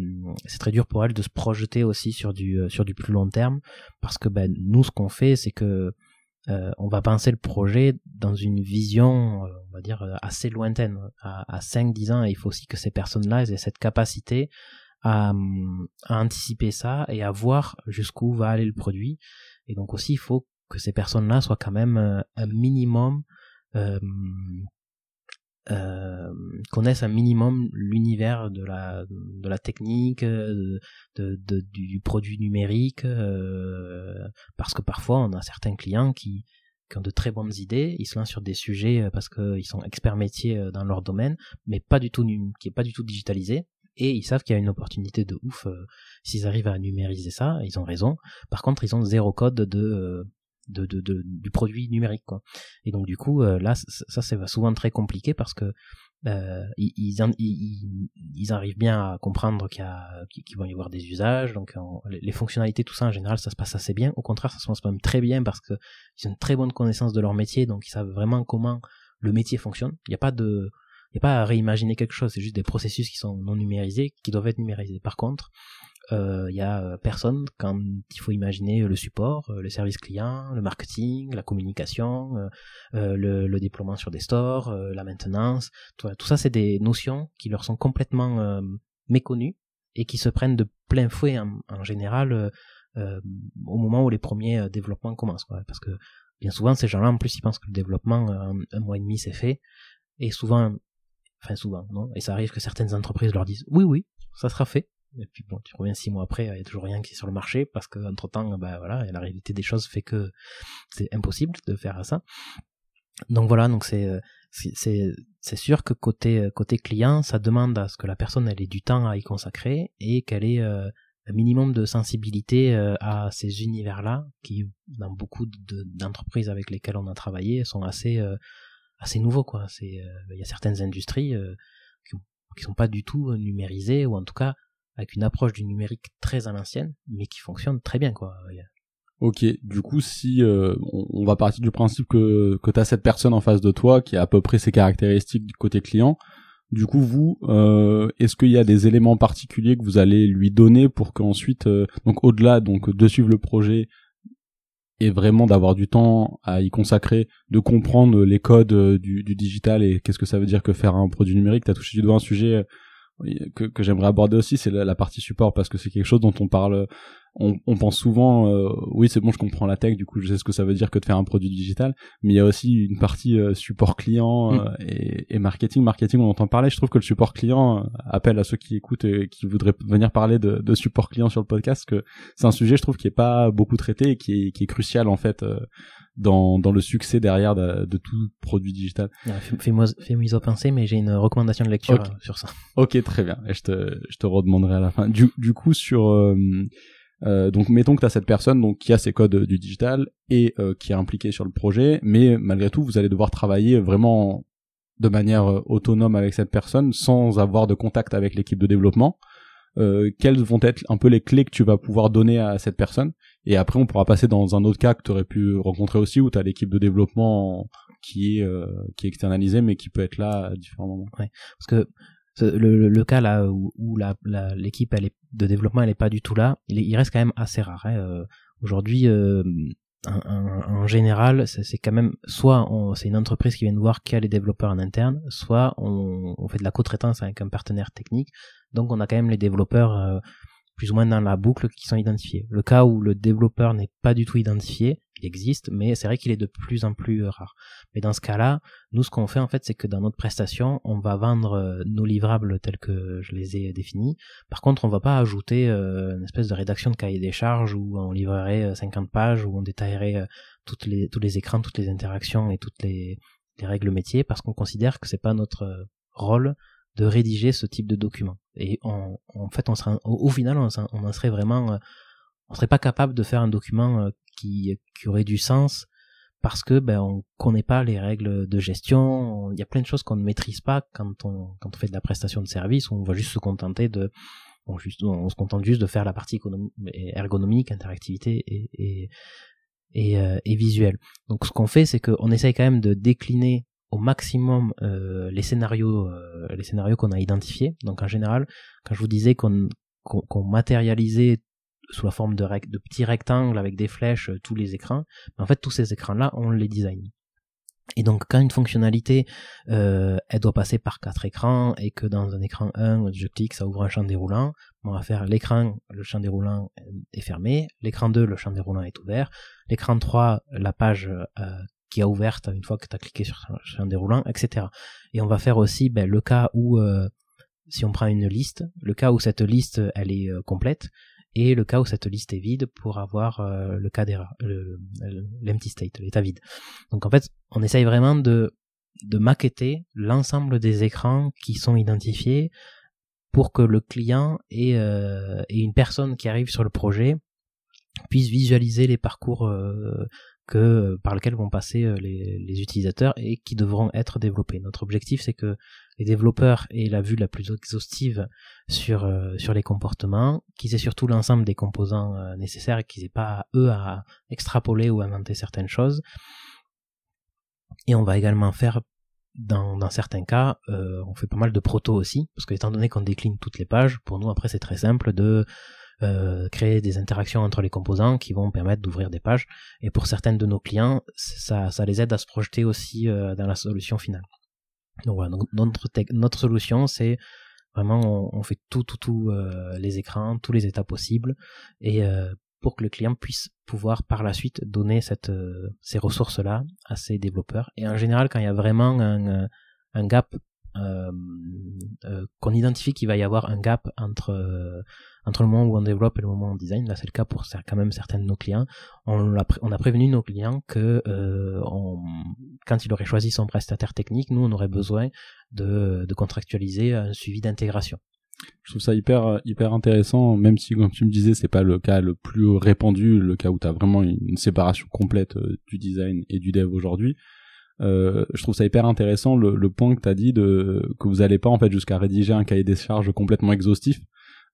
c'est très dur pour elle de se projeter aussi sur du sur du plus long terme. Parce que ben nous ce qu'on fait c'est que euh, on va penser le projet dans une vision, euh, on va dire, euh, assez lointaine, à, à 5-10 ans, et il faut aussi que ces personnes-là aient cette capacité à, à, anticiper ça et à voir jusqu'où va aller le produit. Et donc aussi, il faut que ces personnes-là soient quand même un minimum euh, euh, connaissent un minimum l'univers de la de la technique de, de, du produit numérique euh, parce que parfois on a certains clients qui qui ont de très bonnes idées, ils se lancent sur des sujets euh, parce qu'ils sont experts métiers euh, dans leur domaine, mais pas du tout qui est pas du tout digitalisé, et ils savent qu'il y a une opportunité de ouf s'ils arrivent à numériser ça, ils ont raison. Par contre, ils ont zéro code de de, du produit numérique quoi. Et donc du coup euh, là ça c'est souvent très compliqué parce que euh, ils, ils, ils, arrivent bien à comprendre qu'il qu va y avoir des usages. Donc les fonctionnalités tout ça en général ça se passe assez bien. Au contraire ça se passe même très bien parce que ils ont une très bonne connaissance de leur métier. Donc ils savent vraiment comment le métier fonctionne. Il n'y a pas de il n'y a pas à réimaginer quelque chose. C'est juste des processus qui sont non numérisés qui doivent être numérisés. Par contre il euh, y a euh, personne quand il faut imaginer le support, euh, le service client, le marketing, la communication, le, le, déploiement sur des stores, la maintenance. Tout, tout ça, c'est des notions qui leur sont complètement méconnues et qui se prennent de plein fouet en, en général au moment où les premiers développements commencent. Quoi, parce que bien souvent, ces gens-là, en plus, ils pensent que le développement, un, un mois et demi, c'est fait. Et souvent, enfin souvent, non Et ça arrive que certaines entreprises leur disent oui, oui, ça sera fait. Et puis bon, tu reviens six mois après, il n'y a toujours rien qui est sur le marché parce que entre temps, bah voilà, la réalité des choses fait que c'est impossible de faire ça. Donc voilà, donc c'est c'est c'est sûr que côté côté client, ça demande à ce que la personne elle ait du temps à y consacrer et qu'elle ait euh, un minimum de sensibilité euh, à ces univers-là qui dans beaucoup d'entreprises avec lesquelles on a travaillé sont assez euh, assez nouveaux quoi. C'est il y a certaines industries qui, qui sont pas du tout numérisées ou en tout cas avec une approche du numérique très à l'ancienne, mais qui fonctionne très bien, quoi. Ok, du coup, si euh, on, va partir du principe que, que tu as cette personne en face de toi qui a à peu près ses caractéristiques du côté client, du coup, vous, euh, est-ce qu'il y a des éléments particuliers que vous allez lui donner pour qu'ensuite, euh, donc au-delà donc de suivre le projet, et vraiment d'avoir du temps à y consacrer, de comprendre les codes euh, du, du digital et qu'est-ce que ça veut dire que faire un produit numérique. Tu as touché du doigt un sujet euh, que, que j'aimerais aborder aussi, c'est la, partie support parce que c'est quelque chose dont on parle on, on pense souvent, euh, oui c'est bon, je comprends la tech, du coup je sais ce que ça veut dire que de faire un produit digital, mais il y a aussi une partie euh, support client mm. euh, et, et, marketing. Marketing, on entend parler. Je trouve que le support client appelle à ceux qui écoutent et qui voudraient venir parler de, de support client sur le podcast, que c'est un sujet, je trouve, qui est pas beaucoup traité et qui est, qui est crucial en fait dans, dans le succès derrière de, de tout produit digital. Fais-moi fais penser, mais j'ai une recommandation de lecture sur ça. Ok, très bien. Et je te, je te redemanderai à la fin. Du, du coup, sur euh, donc mettons que tu as cette personne donc qui a ses codes du digital et euh, qui est impliquée sur le projet, mais malgré tout vous allez devoir travailler vraiment de manière euh, autonome avec cette personne sans avoir de contact avec l'équipe de développement. Euh, quelles vont être un peu les clés que tu vas pouvoir donner à cette personne et après on pourra passer dans un autre cas que tu aurais pu rencontrer aussi où tu as l'équipe de développement qui est qui est externalisée mais qui peut être là à différents moments. Ouais. Parce que le, le, cas là où, où la, l'équipe elle est de développement elle est pas du tout là, il, il reste quand même assez rare. Hein. Euh, aujourd'hui, euh, en, général, c'est quand même soit c'est une entreprise qui vient de voir qui a les développeurs en interne, soit on, on fait de la co-traitance avec un partenaire technique. Donc on a quand même les développeurs euh, plus ou moins dans la boucle qui sont identifiés. Le cas où le développeur n'est pas du tout identifié, il existe, mais c'est vrai qu'il est de plus en plus rare. Mais dans ce cas-là, nous, ce qu'on fait en fait, c'est que dans notre prestation, on va vendre euh, nos livrables tels que je les ai définis. Par contre, on va pas ajouter euh, une espèce de rédaction de cahier des charges où on livrerait 50 euh, pages, où on détaillerait tous les écrans, toutes les interactions et toutes les, les règles métiers, parce qu'on considère que c'est pas notre rôle de rédiger ce type de document. Et en fait, on au, final, on, on en serait vraiment, on serait pas capable de faire un document qui, qui aurait du sens parce que ben on connaît pas les règles de gestion, il y a plein de choses qu'on ne maîtrise pas quand on quand on fait de la prestation de service, on va juste se contenter de on, se contente juste de faire la partie ergonomique, interactivité et et, et, euh, et visuelle. Donc ce qu'on fait, c'est qu'on essaye quand même de décliner au maximum euh, les scénarios euh, les scénarios qu'on a identifiés. Donc en général, quand je vous disais qu'on qu'on matérialisait sous la forme de, petits rectangles avec des flèches euh, tous les écrans. En fait, tous ces écrans-là, on les design. Et donc, quand une fonctionnalité, euh, elle doit passer par quatre écrans et que dans un écran 1, je clique, ça ouvre un champ déroulant, on va faire l'écran, le champ déroulant est fermé, l'écran 2, le champ déroulant est ouvert, l'écran 3, la page euh, qui est ouverte une fois que tu as cliqué sur le champ déroulant, etc. Et on va faire aussi ben, le cas où, euh, si on prend une liste, le cas où cette liste, elle est euh, complète, et le cas où cette liste est vide pour avoir euh, le cas d'erreur, l'empty state, l'état vide. Donc en fait, on essaye vraiment de, de maqueter l'ensemble des écrans qui sont identifiés pour que le client et, euh, une personne qui arrive sur le projet puisse visualiser les parcours euh, que par lesquels vont passer les, utilisateurs et qui devront être développés. Notre objectif, c'est que les développeurs aient la vue la plus exhaustive sur euh, les comportements, qu'ils aient surtout l'ensemble des composants euh, nécessaires et qu'ils aient pas eux à extrapoler ou inventer certaines choses. Et on va également faire dans, certains cas, on fait pas mal de proto aussi, parce que étant donné qu'on décline toutes les pages, pour nous après c'est très simple de euh, créer des interactions entre les composants qui vont permettre d'ouvrir des pages. Et pour certaines de nos clients, ça, ça les aide à se projeter aussi euh, dans la solution finale. Donc voilà, notre, notre solution, c'est vraiment on, fait tout, tout, tout euh, les écrans, tous les états possibles, et pour que le client puisse pouvoir par la suite donner cette, ces ressources-là à ses développeurs. Et en général, quand il y a vraiment un, un gap euh, euh, qu'on identifie qu'il va y avoir un gap entre euh, entre le moment où on développe et le moment où on design. Là, c'est le cas pour quand même certains de nos clients. On a, prévenu nos clients que on, quand ils auraient choisi son prestataire technique, nous, on aurait besoin de, contractualiser un suivi d'intégration. Je trouve ça hyper hyper intéressant, même si comme tu me disais, c'est pas le cas le plus répandu, le cas où tu as vraiment une séparation complète du design et du dev aujourd'hui. Euh, je trouve ça hyper intéressant le, point que tu as dit de que vous allez pas en fait jusqu'à rédiger un cahier des charges complètement exhaustif.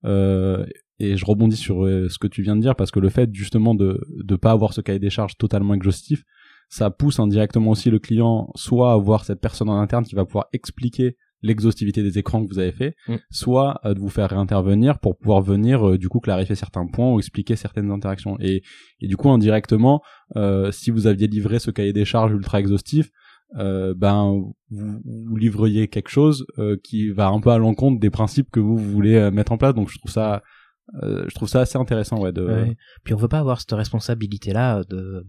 Euh, et je rebondis sur euh, ce que tu viens de dire parce que le fait justement de de pas avoir ce cahier des charges totalement exhaustif, ça pousse indirectement aussi le client soit à voir cette personne en interne qui va pouvoir expliquer l'exhaustivité des écrans que vous avez fait, Mm. soit euh, de vous faire réintervenir pour pouvoir venir euh, du coup clarifier certains points ou expliquer certaines interactions. Et, et du coup indirectement, euh, si vous aviez livré ce cahier des charges ultra exhaustif, euh, ben vous, vous livreriez quelque chose euh, qui va un peu à l'encontre des principes que vous voulez euh, mettre en place. Donc je trouve ça, euh, je trouve ça assez intéressant, ouais. De... Ouais. Puis on veut pas avoir cette responsabilité-là de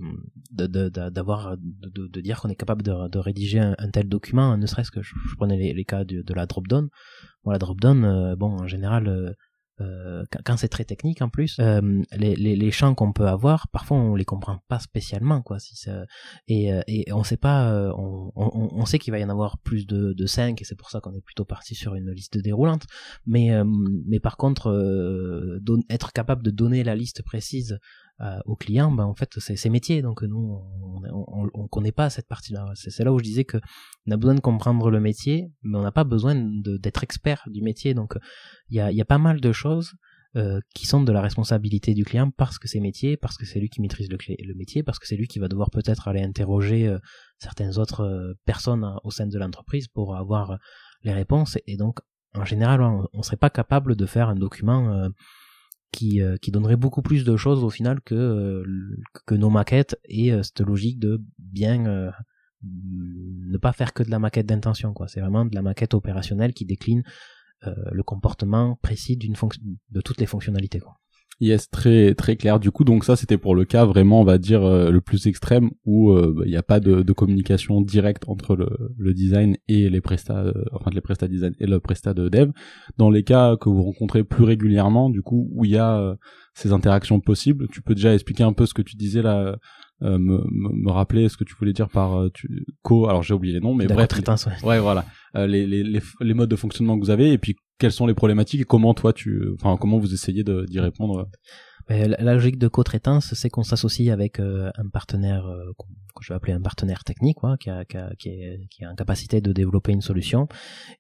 de- de- de- de, de, dire qu'on est capable de, rédiger un, tel document, ne serait-ce que je, prenais les, cas de, la drop-down. Bon, la drop-down, euh, bon, en général, euh, quand, c'est très technique en plus, euh, les, les, les champs qu'on peut avoir, parfois on les comprend pas spécialement, quoi. Si ça, et, euh, et on sait pas, euh, on, on, on sait qu'il va y en avoir plus de, de 5 et c'est pour ça qu'on est plutôt parti sur une liste déroulante. Mais, euh, mais par contre, euh, don- être capable de donner la liste précise euh, aux clients, ben en fait c'est c'est métier, donc nous on, on connaît pas cette partie-là. C'est là où je disais que on a besoin de comprendre le métier, mais on n'a pas besoin d'être expert du métier. Donc il y a, y a pas mal de choses euh, qui sont de la responsabilité du client parce que c'est métier, parce que c'est lui qui maîtrise le, le métier, parce que c'est lui qui va devoir peut-être aller interroger euh, certaines autres euh, personnes hein, au sein de l'entreprise pour avoir les réponses. Et donc en général, on, on serait pas capable de faire un document euh, qui, euh, qui donnerait beaucoup plus de choses au final que, euh, nos maquettes et euh, cette logique de bien euh, ne pas faire que de la maquette d'intention. quoi. C'est vraiment de la maquette opérationnelle qui décline le comportement précis d'une de toutes les fonctionnalités. Yes, très très clair. Du coup, donc ça, c'était pour le cas vraiment, on va dire euh, le plus extrême où euh, bah, il n'y a pas de, de communication directe entre le, le design et les prestats, euh, enfin les prestats design et le prestat de dev. Dans les cas que vous rencontrez plus régulièrement, du coup, où il y a euh, ces interactions possibles, tu peux déjà expliquer un peu ce que tu disais là, euh, me, me, me rappeler ce que tu voulais dire par euh, tu, co. Alors j'ai oublié les noms, mais bref. co-traitance, ouais. Ouais, voilà. Euh, les, les, les, les modes de fonctionnement que vous avez et puis quelles sont les problématiques et comment toi tu, enfin comment vous essayez d'y répondre. Mais la, logique de co-traitance, c'est qu'on s'associe avec euh, un partenaire euh, que je vais appeler un partenaire technique, quoi, qui, a, qui, est, en capacité de développer une solution.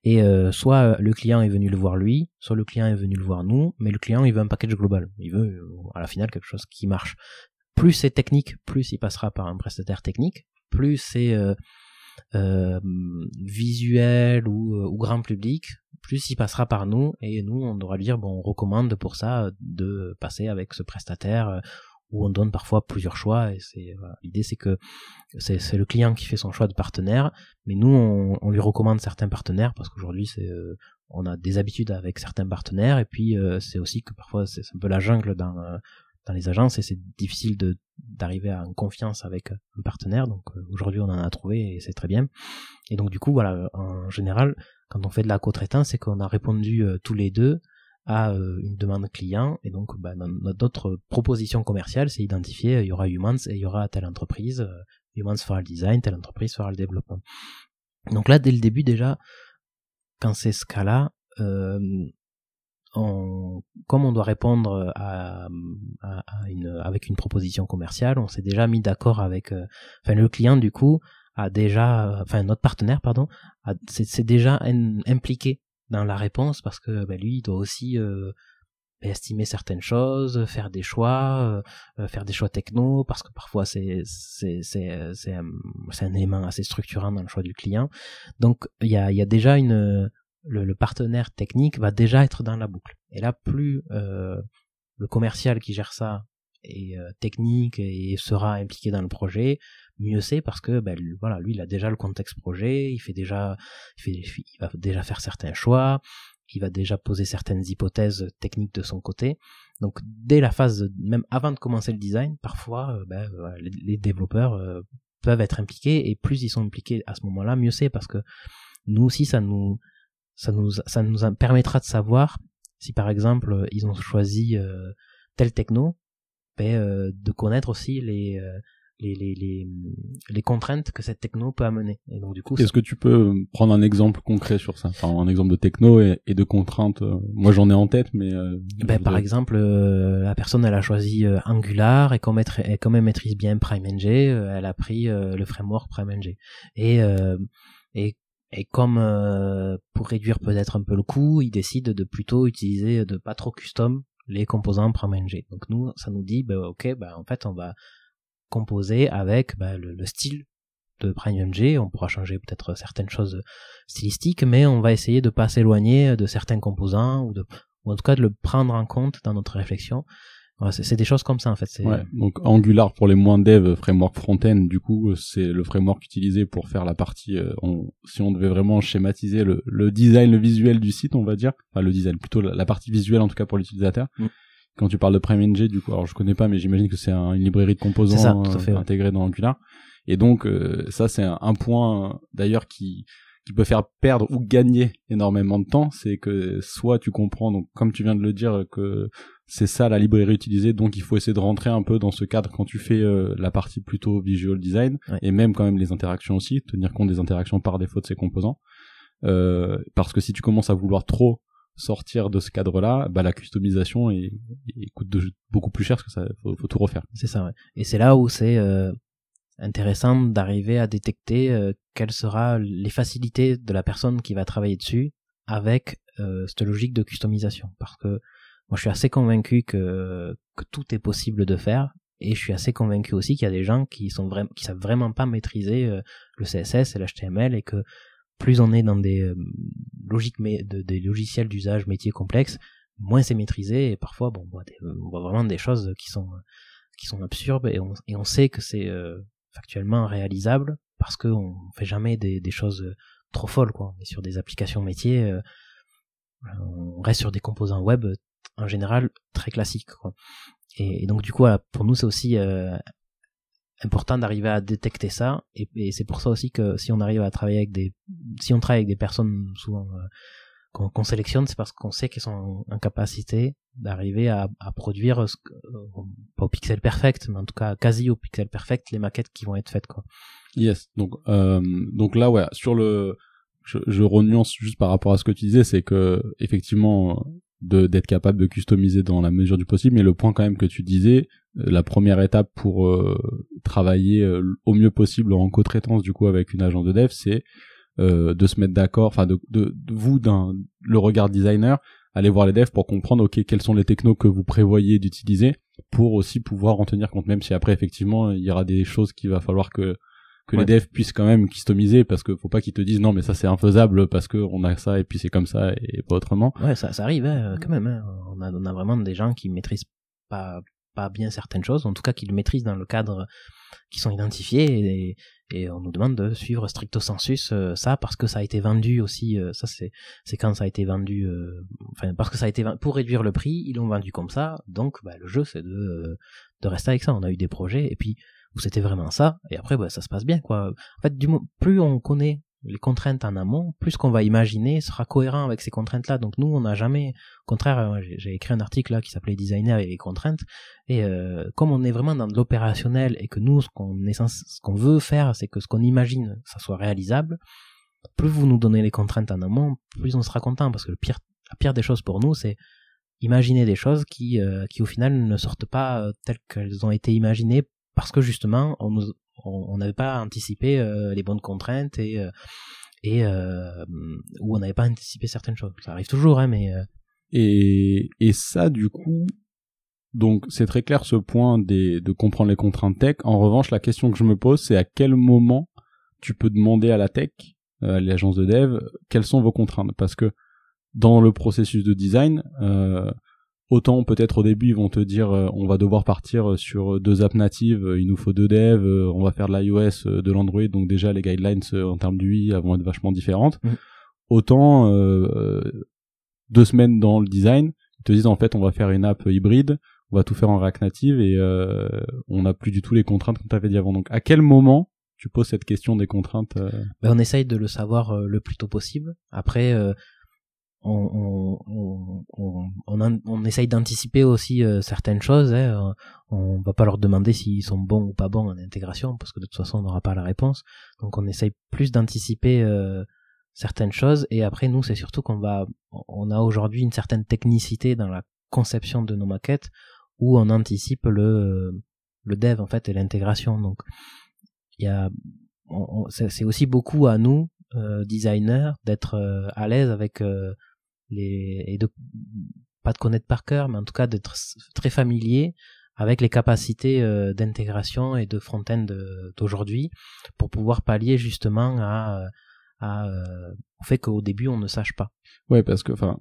Et euh, soit euh, le client est venu le voir lui, soit le client est venu le voir nous, mais le client il veut un package global. Il veut euh, à la finale quelque chose qui marche. Plus c'est technique, plus il passera par un prestataire technique. Plus c'est euh, euh, visuel euh, ou grand public, plus il passera par nous et nous on devra lui dire bon on recommande pour ça de passer avec ce prestataire euh, où on donne parfois plusieurs choix et c'est l'idée c'est que c'est le client qui fait son choix de partenaire mais nous on, on lui recommande certains partenaires parce qu'aujourd'hui c'est euh, on a des habitudes avec certains partenaires et puis euh, c'est aussi que parfois c'est un peu la jungle dans euh, dans les agences et c'est difficile de d'arriver à une confiance avec un partenaire. Donc euh, aujourd'hui on en a trouvé et c'est très bien. Et donc du coup voilà en général quand on fait de la co-traitance c'est qu'on a répondu euh, tous les deux à euh, une demande client. Et donc bah, notre proposition commerciale c'est identifier euh, il y aura Humans et il y aura telle entreprise Humans fera le design telle entreprise fera le développement donc là dès le début déjà quand c'est ce cas là on, comme on doit répondre à, avec une proposition commerciale, on s'est déjà mis d'accord avec, le client du coup a déjà, enfin notre partenaire pardon, c'est déjà impliqué dans la réponse parce que ben, lui il doit aussi euh, estimer certaines choses, faire des choix, euh, faire des choix techno parce que parfois c'est c'est c'est c'est un, un élément assez structurant dans le choix du client. Donc il y a y a déjà une le, le partenaire technique va déjà être dans la boucle. Et là, plus euh, le commercial qui gère ça est euh, technique et sera impliqué dans le projet, mieux c'est parce que ben, voilà, lui il a déjà le contexte projet, il fait déjà, il, fait, il va déjà faire certains choix, il va déjà poser certaines hypothèses techniques de son côté. Donc dès la phase, même avant de commencer le design, parfois euh, ben, voilà, les, développeurs euh, peuvent être impliqués et plus ils sont impliqués à ce moment-là, mieux c'est parce que nous aussi ça nous ça nous ça nous permettra de savoir si par exemple ils ont choisi euh, tel techno ben, euh, de connaître aussi les, euh, les, les, les, les contraintes que cette techno peut amener. Et donc du coup, Est-ce que tu peux prendre un exemple concret sur ça? Enfin, un exemple de techno et, et de contraintes. euh, Moi, j'en ai en tête, mais... euh, Ben, par exemple, euh, la personne elle a choisi euh, Angular et comme, elle, et comme elle maîtrise bien PrimeNG, euh, elle a pris euh, le framework PrimeNG. Et, euh, et, et comme euh, pour réduire peut-être un peu le coût, il décide de plutôt utiliser de pas trop custom les composants PrimeNG. Donc nous, ça nous dit, ben, ok, ben, en fait, on va composer avec ben, le, le style de PrimeMG, on pourra changer peut-être certaines choses stylistiques, mais on va essayer de pas s'éloigner de certains composants ou de ou en tout cas de le prendre en compte dans notre réflexion. c'est des choses comme ça en fait. Ouais, donc Angular pour les moins dev, framework front-end, du coup c'est le framework utilisé pour faire la partie. Euh, si on devait vraiment schématiser le, le, design, le visuel du site, on va dire, enfin le design, plutôt la, partie visuelle en tout cas pour l'utilisateur. Mm. Quand tu parles de PrimeNG, du coup, alors je connais pas, mais j'imagine que c'est une librairie de composants euh, intégrée dans Angular. Et donc euh, ça c'est un, point d'ailleurs qui qui peut faire perdre ou gagner énormément de temps, c'est que soit tu comprends, donc comme tu viens de le dire, que c'est ça la librairie utilisée, donc il faut essayer de rentrer un peu dans ce cadre quand tu fais euh, la partie plutôt visual design, et même quand même les interactions aussi, tenir compte des interactions par défaut de ces composants. Euh, parce que si tu commences à vouloir trop sortir de ce cadre-là, bah la customisation est, coûte beaucoup plus cher parce que ça faut, tout refaire. C'est ça, ouais. Et c'est là où c'est euh, intéressant d'arriver à détecter euh, quelles seront les facilités de la personne qui va travailler dessus avec euh, cette logique de customisation. Parce que moi je suis assez convaincu que, que tout est possible de faire et je suis assez convaincu aussi qu'il y a des gens qui sont vraiment qui savent vraiment pas maîtriser euh, le CSS et l'HTML et que plus on est dans des euh, mais de, des logiciels d'usage métier complexes, moins c'est maîtrisé et parfois bon on voit, vraiment des choses qui sont qui sont absurdes et on, sait que c'est factuellement réalisable parce qu'on fait jamais des, choses trop folles quoi. On sur des applications métiers, euh, on reste sur des composants web en général très classiques. Et, donc du coup pour nous c'est aussi euh, important d'arriver à détecter ça et, c'est pour ça aussi que si on arrive à travailler avec des si on travaille avec des personnes souvent euh, qu'on sélectionne, c'est parce qu'on sait qu'ils sont en, capacité d'arriver à, à, produire, ce euh, pas au pixel perfect, mais en tout cas quasi au pixel perfect, les maquettes qui vont être faites. Quoi. Yes, donc, euh, donc là, ouais, sur le... Je, je renuance juste par rapport à ce que tu disais, c'est que effectivement d'être capable de customiser dans la mesure du possible, mais le point quand même que tu disais, euh, la première étape pour euh, travailler au mieux possible en co-traitance du coup avec une agence de dev, c'est euh, de se mettre d'accord, enfin de, de, vous d'un le regard designer, aller voir les devs pour comprendre ok quels sont les technos que vous prévoyez d'utiliser pour aussi pouvoir en tenir compte, même si après effectivement il y aura des choses qu'il va falloir que que les devs puissent quand même customiser parce que faut pas qu'ils te disent non mais ça c'est infaisable parce que on a ça et puis c'est comme ça et pas autrement. Ouais ça, ça arrive hein, quand même. Hein. On, a, on a vraiment des gens qui maîtrisent pas pas bien certaines choses, en tout cas qu'ils le maîtrisent dans le cadre qui sont identifiés et, et on nous demande de suivre stricto sensus euh, ça parce que ça a été vendu aussi euh, ça c'est c'est quand ça a été vendu euh, enfin parce que ça a été pour réduire le prix ils l'ont vendu comme ça donc bah, le jeu c'est de de rester avec ça on a eu des projets et puis où c'était vraiment ça et après bah, ça se passe bien quoi en fait du plus on connaît les contraintes en amont, plus qu'on va imaginer sera cohérent avec ces contraintes-là. Donc nous, on n'a jamais, au contraire, euh, j'ai écrit un article là qui s'appelait Designer et les contraintes. Et euh, comme on est vraiment dans de l'opérationnel et que nous, ce qu'on ce qu'on veut faire, c'est que ce qu'on imagine, ça soit réalisable. Plus vous nous donnez les contraintes en amont, plus on sera content parce que le pire, la pire des choses pour nous, c'est imaginer des choses qui, euh, qui au final ne sortent pas telles qu'elles ont été imaginées parce que justement on nous, on n'avait pas anticipé euh, les bonnes contraintes et euh, et euh, où on n'avait pas anticipé certaines choses. Ça arrive toujours, hein, mais et et ça du coup. Donc c'est très clair ce point des, de comprendre les contraintes tech. En revanche, la question que je me pose, c'est à quel moment tu peux demander à la tech, à l'agence de dev, quelles sont vos contraintes? Parce que dans le processus de design, euh, Autant peut-être au début ils vont te dire euh, on va devoir partir sur deux apps natives, euh, il nous faut deux devs, euh, on va faire de l'iOS, de l'Android, donc déjà les guidelines en termes d'UI vont être vachement différentes. Mm. Autant deux semaines dans le design, ils te disent en fait on va faire une app hybride, on va tout faire en React Native et on n'a plus du tout les contraintes qu'on t'avait dit avant. Donc à quel moment tu poses cette question des contraintes ben, On essaye de le savoir le plus tôt possible. Après, on, on, on, on, essaye d'anticiper aussi euh, certaines choses. Hein. On va pas leur demander s'ils sont bons ou pas bons en intégration, parce que de toute façon on n'aura pas la réponse. Donc on essaye plus d'anticiper euh, certaines choses. Et après nous, c'est surtout qu'on va, on a aujourd'hui une certaine technicité dans la conception de nos maquettes où on anticipe le le dev en fait et l'intégration. Donc il y a, c'est aussi beaucoup à nous euh, designers d'être euh, à l'aise avec et de pas de connaître par cœur, mais en tout cas d'être très familier avec les capacités d'intégration et de front-end d'aujourd'hui pour pouvoir pallier justement à au fait qu'au début on ne sache pas. Ouais, parce que enfin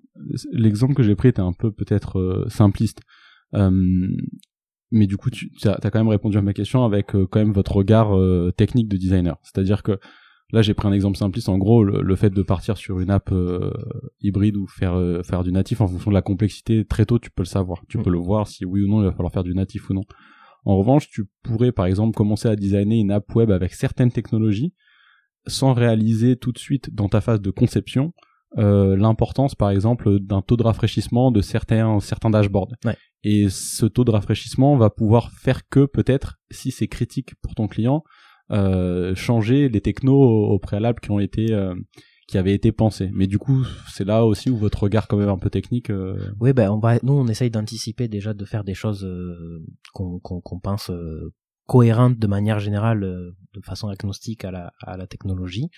l'exemple que j'ai pris était un peu peut-être simpliste. mais du coup, tu as, quand même répondu à ma question avec quand même votre regard technique de designer. C'est-à-dire que Là, j'ai pris un exemple simpliste. En gros, le, fait de partir sur une app euh, hybride ou faire euh, faire du natif en fonction de la complexité, très tôt, tu peux le savoir. Tu mm. peux le voir si oui ou non il va falloir faire du natif ou non. En revanche, tu pourrais par exemple commencer à designer une app web avec certaines technologies sans réaliser tout de suite dans ta phase de conception euh, l'importance par exemple d'un taux de rafraîchissement de certains certains dashboards. Et ce taux de rafraîchissement va pouvoir faire que peut-être si c'est critique pour ton client, euh, changer les technos au, préalable qui ont été euh, qui avaient été pensés. Mais du coup, c'est là aussi où votre regard quand même un peu technique. Euh, oui, ben on va, nous on essaye d'anticiper déjà de faire des choses qu'on qu'on pense cohérentes de manière générale, de façon agnostique à la à la technologie.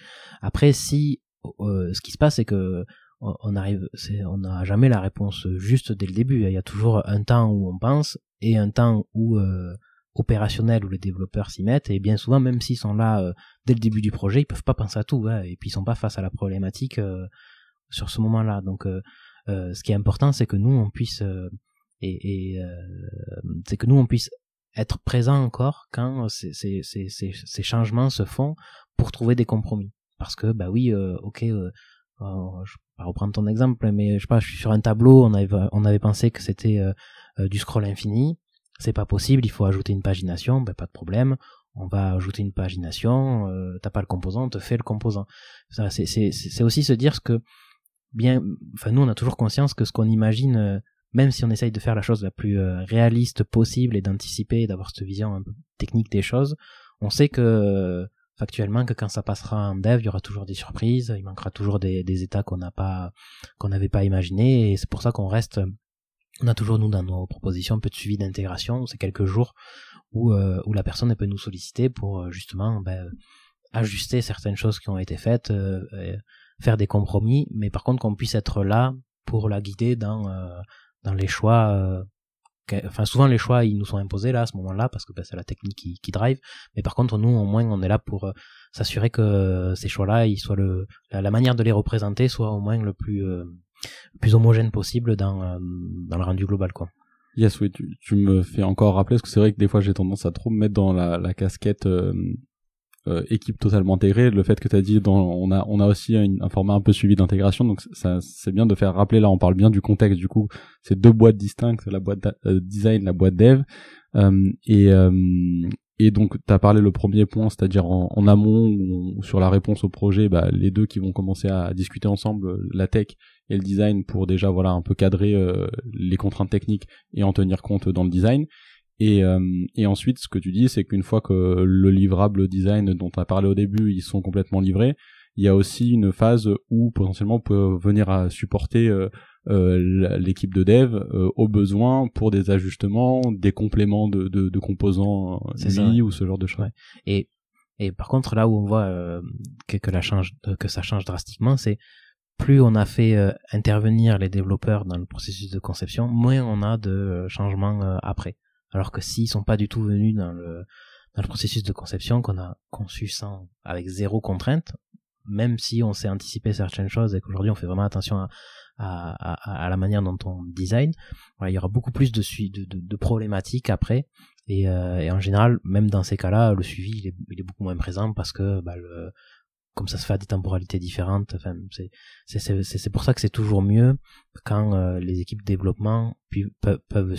Après, si ce qui se passe, c'est que on arrive, on n'a jamais la réponse juste dès le début. Il y a toujours un temps où on pense et un temps où opérationnel où les développeurs s'y mettent et bien souvent même s'ils sont là euh, dès le début du projet ils peuvent pas penser à tout hein, et puis ils sont pas face à la problématique euh, sur ce moment-là. Donc euh, ce qui est important c'est que nous on puisse et, et c'est que nous on puisse être présent encore quand ces, ces, ces, ces, changements se font pour trouver des compromis. Parce que bah oui ok je vais reprendre ton exemple mais je sais pas je suis sur un tableau on avait on avait pensé que c'était du scroll infini c'est pas possible, il faut ajouter une pagination, ben pas de problème, on va ajouter une pagination, euh, t'as pas le composant, on te fait le composant. C'est, aussi se dire que, bien, enfin nous on a toujours conscience que ce qu'on imagine, euh, même si on essaye de faire la chose la plus euh, réaliste possible et d'anticiper, d'avoir cette vision un peu technique des choses, on sait que factuellement que quand ça passera en dev, il y aura toujours des surprises, il manquera toujours des, des états qu'on n'a pas, qu'on n'avait pas imaginé, et c'est pour ça qu'on reste on a toujours, nous, dans nos propositions, un peu de suivi d'intégration. C'est quelques jours où, euh, où la personne peut nous solliciter pour euh, justement ben, ajuster certaines choses qui ont été faites, euh, faire des compromis, mais par contre qu'on puisse être là pour la guider dans, dans les choix. enfin, souvent les choix, ils nous sont imposés là, à ce moment-là, parce que ben, c'est la technique qui, qui drive. Mais par contre, nous, au moins, on est là pour s'assurer que ces choix-là, ils soient le, la, manière de les représenter soit au moins le plus plus homogène possible dans, euh, dans le rendu global quoi. Yes, oui, tu, me fais encore rappeler parce que c'est vrai que des fois j'ai tendance à trop me mettre dans la, casquette euh, euh, équipe totalement intégrée. Le fait que tu as dit, on a on a aussi un format un peu suivi d'intégration, donc ça c'est bien de faire rappeler là. On parle bien du contexte. Du coup, c'est deux boîtes distinctes, la boîte design, la boîte dev, et et donc, tu as parlé le premier point, c'est-à-dire en, amont ou sur la réponse au projet, bah, les deux qui vont commencer à discuter ensemble, la tech et le design, pour déjà voilà un peu cadrer euh, les contraintes techniques et en tenir compte dans le design. Et, euh, et ensuite, ce que tu dis, c'est qu'une fois que le livrable design dont tu as parlé au début, ils sont complètement livrés, il y a aussi une phase où potentiellement on peut venir à supporter euh, euh, l'équipe de dev euh, au besoin pour des ajustements, des compléments de, de, de composants UI ou ce genre de choses. Et, et par contre, là où on voit que, que, la change, que ça change drastiquement, c'est plus on a fait intervenir les développeurs dans le processus de conception, moins on a de changements après. Alors que s'ils sont pas du tout venus dans le, dans le processus de conception qu'on a conçu sans, avec zéro contrainte, même si on sait anticiper certaines choses et qu'aujourd'hui on fait vraiment attention à, à, à, la manière dont on design, voilà, il y aura beaucoup plus de, de, de, de problématiques après. Et, euh, et, en général, même dans ces cas-là, le suivi il est, il est, beaucoup moins présent parce que bah, le, comme ça se fait à des temporalités différentes, enfin, c'est pour ça que c'est toujours mieux quand euh, les équipes de développement puis, peuvent, peuvent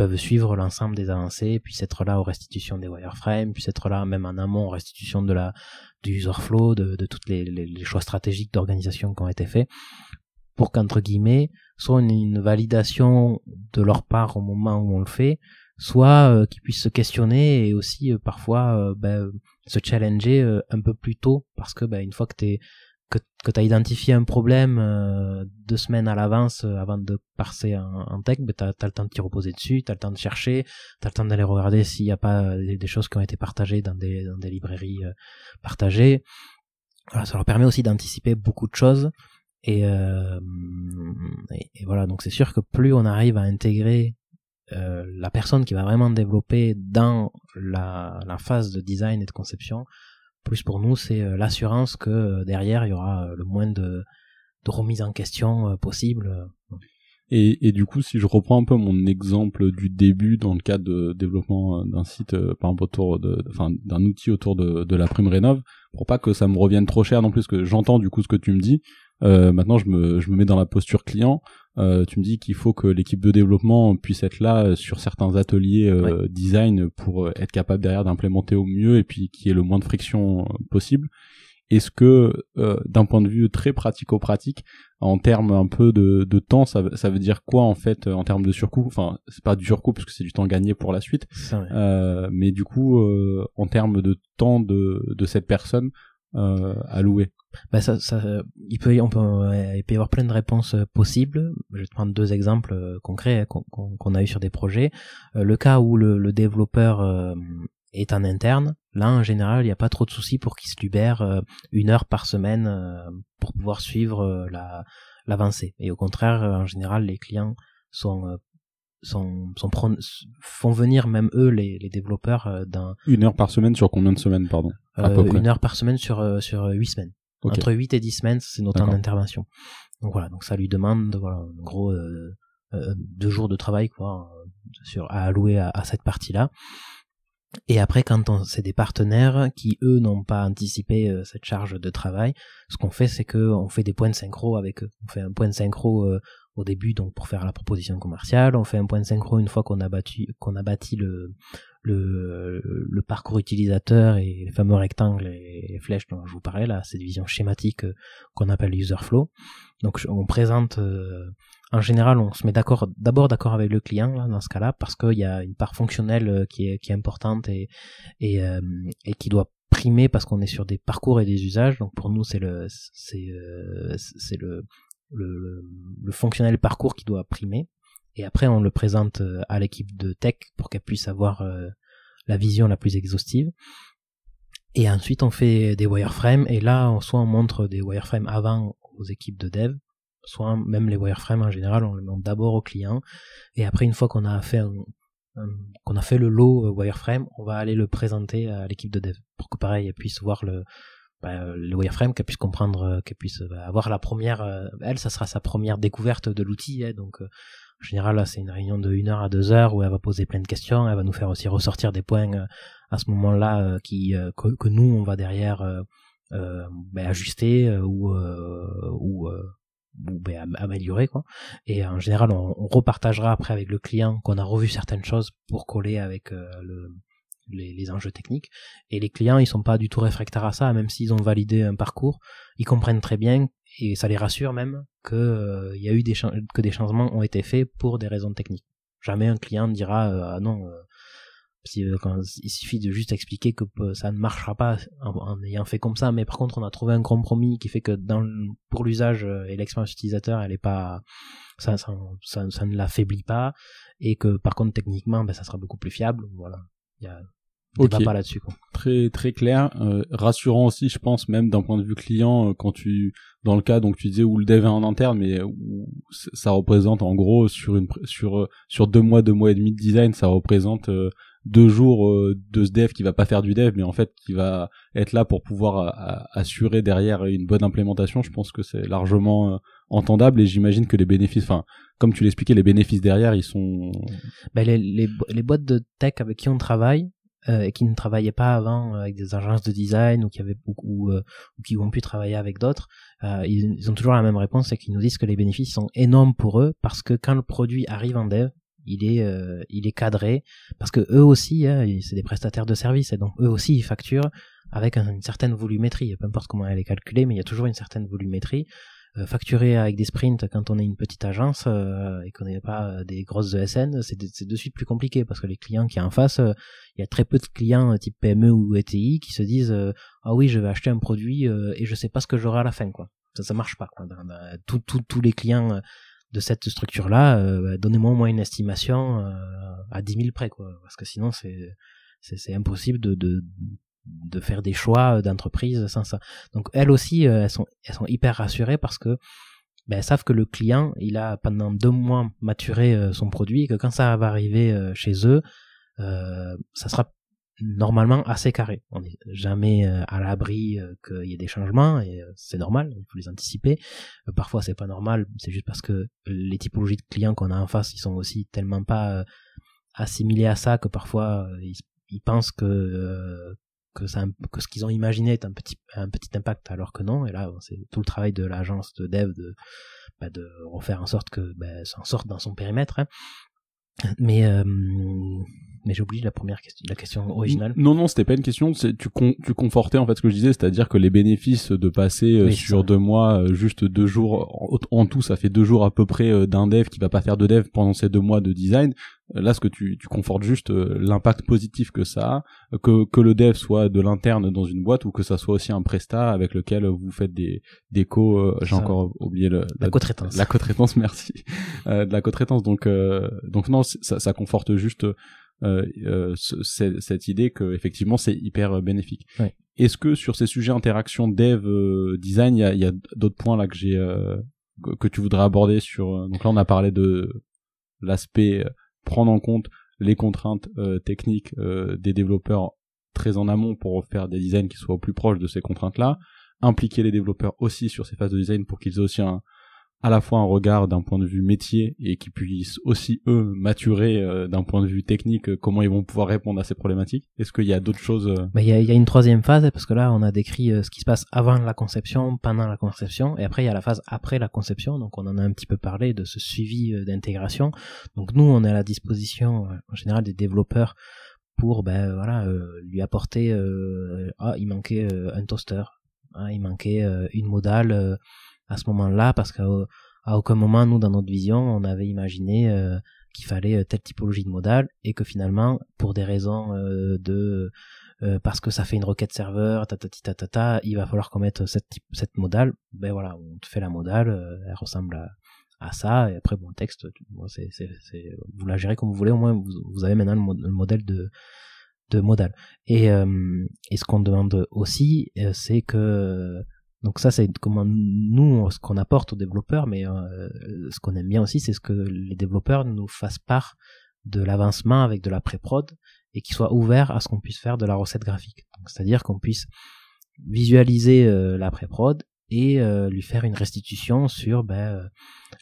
peuvent suivre l'ensemble des avancées, puis être là aux restitutions des wireframes, puis être là même en amont aux restitutions de la du user flow, de, de toutes les, les, choix stratégiques d'organisation qui ont été faits, pour qu'entre guillemets, soit une, validation de leur part au moment où on le fait, soit euh, qu'ils puissent se questionner et aussi euh, parfois euh, ben, se challenger un peu plus tôt, parce que ben, une fois que tu es que, que tu as identifié un problème deux semaines à l'avance avant de passer en, tech, ben tu as, le temps de t'y reposer dessus, tu as le temps de chercher, tu as le temps d'aller regarder s'il n'y a pas des, choses qui ont été partagées dans des, dans des librairies partagées. Voilà, ça leur permet aussi d'anticiper beaucoup de choses. Et, et, voilà, donc c'est sûr que plus on arrive à intégrer la personne qui va vraiment développer dans la, phase de design et de conception, plus pour nous, c'est l'assurance que derrière, il y aura le moins de, de remise en question possible. Et, du coup, si je reprends un peu mon exemple du début dans le cadre de développement d'un site, par exemple autour de, enfin, d'un outil autour de, la prime rénov, pour pas que ça me revienne trop cher non plus, que j'entends du coup ce que tu me dis. Euh, maintenant, je me, je me mets dans la posture client. Euh, tu me dis qu'il faut que l'équipe de développement puisse être là sur certains ateliers euh, design pour être capable derrière d'implémenter au mieux et puis qu'il y ait le moins de friction possible. Est-ce que d'un point de vue très pratico-pratique, en termes un peu de, de temps, ça, ça, veut dire quoi en fait en termes de surcoût? Enfin, c'est pas du surcoût parce que c'est du temps gagné pour la suite, mais du coup, en termes de temps de, de cette personne à louer bah ça, ça, il peut, on peut, il peut y avoir plein de réponses euh, possibles. Je vais te prendre deux exemples euh, concrets hein, qu'on a eu sur des projets. Euh, le cas où le, le développeur est en interne, là en général, il n'y a pas trop de soucis pour qu'il se libère une heure par semaine pour pouvoir suivre la l'avancée. Et au contraire, en général, les clients sont sont, sont font venir même eux les, les développeurs d'un une heure par semaine sur combien de semaines pardon? Près. une heure par semaine sur sur huit semaines entre 8 et 10 semaines, c'est notre temps d'intervention. Donc voilà, donc ça lui demande voilà, en gros euh, euh, deux jours de travail quoi, sur, à allouer à, cette partie-là. Et après, quand c'est des partenaires qui eux n'ont pas anticipé euh, cette charge de travail, ce qu'on fait, c'est que on fait des points de synchro avec eux. On fait un point de synchro euh, au début, donc pour faire la proposition commerciale. On fait un point de synchro une fois qu'on a battu, qu'on a bâti le, le, le parcours utilisateur et les fameux rectangles et flèches dont je vous parlais là, cette vision schématique euh, qu'on appelle user flow. Donc on présente, euh, en général, on se met d'accord, d'abord d'accord avec le client là, dans ce cas-là, parce qu'il y a une part fonctionnelle euh, qui est, qui est importante et, et, et qui doit primer parce qu'on est sur des parcours et des usages. Donc pour nous, c'est le, c'est, c'est le, le, le fonctionnel parcours qui doit primer et après on le présente euh, à l'équipe de tech pour qu'elle puisse avoir euh, la vision la plus exhaustive. Et ensuite on fait des wireframes. Et là soit on montre des wireframes avant aux équipes de dev, soit même les wireframes en général on les montre d'abord au client et après une fois qu'on a fait qu'on a fait le lot euh, wireframe, on va aller le présenter à l'équipe de dev pour que pareil elle puisse voir le bah, wireframe, qu'elle puisse comprendre, qu'elle puisse bah, avoir la première, elle, ça sera sa première découverte de l'outil, hein, donc en général, c'est une réunion de 1 heure à 2 heures où elle va poser plein de questions, elle va nous faire aussi ressortir des points euh, à ce moment-là euh, qui euh, que, nous on va derrière ben, ajuster ou ou, ben, améliorer quoi. Et en général, on, repartagera après avec le client qu'on a revu certaines choses pour coller avec le les, les, enjeux techniques. Et les clients, ils sont pas du tout réfractaires à ça, même s'ils ont validé un parcours, ils comprennent très bien et ça les rassure même que euh, y a eu des que des changements ont été faits pour des raisons techniques. Jamais un client ne dira euh, ah non euh, si, il suffit de juste expliquer que ça ne marchera pas en, ayant fait comme ça. Mais par contre on a trouvé un compromis qui fait que pour l'usage et l'expérience utilisateur elle est pas ça ça, ça, ne l'affaiblit pas. Et que par contre techniquement ben, ça sera beaucoup plus fiable. Voilà Ok. pas là-dessus. Très très clair, euh, rassurant aussi, je pense même d'un point de vue client euh, quand tu dans le cas donc tu disais où le dev est en interne, mais où ça représente en gros sur une sur sur deux mois, deux mois et demi de design, ça représente euh, deux jours de ce dev qui va pas faire du dev, mais en fait qui va être là pour pouvoir assurer derrière une bonne implémentation. Je pense que c'est largement entendable et j'imagine que les bénéfices, enfin comme tu l'expliquais, les bénéfices derrière ils sont. Ben, les, les les boîtes de tech avec qui on travaille euh, et qui ne travaillaient pas avant euh, avec des agences de design ou qui avaient beaucoup euh, ou qui ont pu travailler avec d'autres, ils, ils, ont toujours la même réponse, c'est qu'ils nous disent que les bénéfices sont énormes pour eux parce que quand le produit arrive en dev, il est il est cadré parce que eux aussi hein, c'est des prestataires de services et donc eux aussi ils facturent avec une certaine volumétrie. Peu importe comment elle est calculée mais il y a toujours une certaine volumétrie. euh, facturer avec des sprints quand on est une petite agence euh, et qu'on n'est pas euh, des grosses ESN, c'est de, de, suite plus compliqué parce que les clients qui en face, il y a très peu de clients type PME ou ETI qui se disent ah oui je vais acheter un produit et je sais pas ce que j'aurai à la fin quoi. Ça ça marche pas quoi. tous les clients de cette structure là, bah, donnez-moi au moins une estimation à 10 000 près quoi parce que sinon c'est c'est impossible de, de de faire des choix d'entreprise sans ça. Donc elles aussi, euh, elles sont, elles sont hyper rassurées parce que ben, savent que le client, il a pendant deux mois maturé euh, son produit et que quand ça va arriver euh, chez eux, euh, ça sera normalement assez carré. On n'est jamais à l'abri qu'il y ait des changements et c'est normal, il faut les anticiper. parfois c'est pas normal, c'est juste parce que les typologies de clients qu'on a en face, ils sont aussi tellement pas assimilés à ça que parfois ils pensent que que, ce qu'ils ont imaginé est un petit, un petit impact alors que non. Et là, c'est tout le travail de l'agence de dev de, bah, de refaire en sorte que bah, ça en sorte dans son périmètre. Hein. Mais euh, mais j'ai oublié la première question, la question originale. Non, non, c'était pas une question. C'est tu tu confortais en fait ce que je disais, c'est-à-dire que les bénéfices de passer euh, sur deux mois, euh, juste deux jours en, tout, ça fait deux jours à peu près euh, d'un dev qui va pas faire de dev pendant ces deux mois de design. Là, ce que tu, tu confortes juste l'impact positif que ça a, que que le dev soit de l'interne dans une boîte ou que ça soit aussi un prestat avec lequel vous faites des des co. J'ai encore oublié le, la, la co-traitance. La co-traitance, merci. de la co-traitance. Donc donc non, ça, ça conforte juste euh, euh cette idée que effectivement c'est hyper euh, bénéfique. Est-ce que sur ces sujets interaction dev euh, design, il y a, y a d'autres points là que j'ai que tu voudrais aborder sur donc là on a parlé de l'aspect prendre en compte les contraintes techniques des développeurs très en amont pour faire des designs qui soient au plus proches de ces contraintes là impliquer les développeurs aussi sur ces phases de design pour qu'ils aient aussi un, à la fois un regard d'un point de vue métier et qui puissent aussi eux maturer euh, d'un point de vue technique euh, comment ils vont pouvoir répondre à ces problématiques. Est-ce qu'il y a d'autres choses euh? Il y, a, y, a, une troisième phase parce que là on a décrit ce qui se passe avant la conception, pendant la conception et après il y a la phase après la conception. Donc on en a un petit peu parlé de ce suivi d'intégration. Donc nous on est à la disposition en général des développeurs pour ben voilà lui apporter ah il manquait un toaster, ah, il manquait une modale à ce moment-là parce qu'à aucun moment nous dans notre vision on avait imaginé euh, qu'il fallait euh, telle typologie de modal et que finalement pour des raisons euh, de parce que ça fait une requête serveur tatati tatata il va falloir qu'on mette cette cette modale ben voilà on te fait la modale elle ressemble à, à ça et après bon le texte vous la gérez comme vous voulez au moins vous, avez maintenant le, modèle de de modal et et ce qu'on demande aussi c'est que donc ça, c'est comment nous, ce qu'on apporte aux développeurs, mais euh, ce qu'on aime bien aussi, c'est ce que les développeurs nous fassent part de l'avancement avec de la pré-prod et qu'ils soient ouverts à ce qu'on puisse faire de la recette graphique. C'est-à-dire qu'on puisse visualiser euh, la pré-prod et euh, lui faire une restitution sur ben,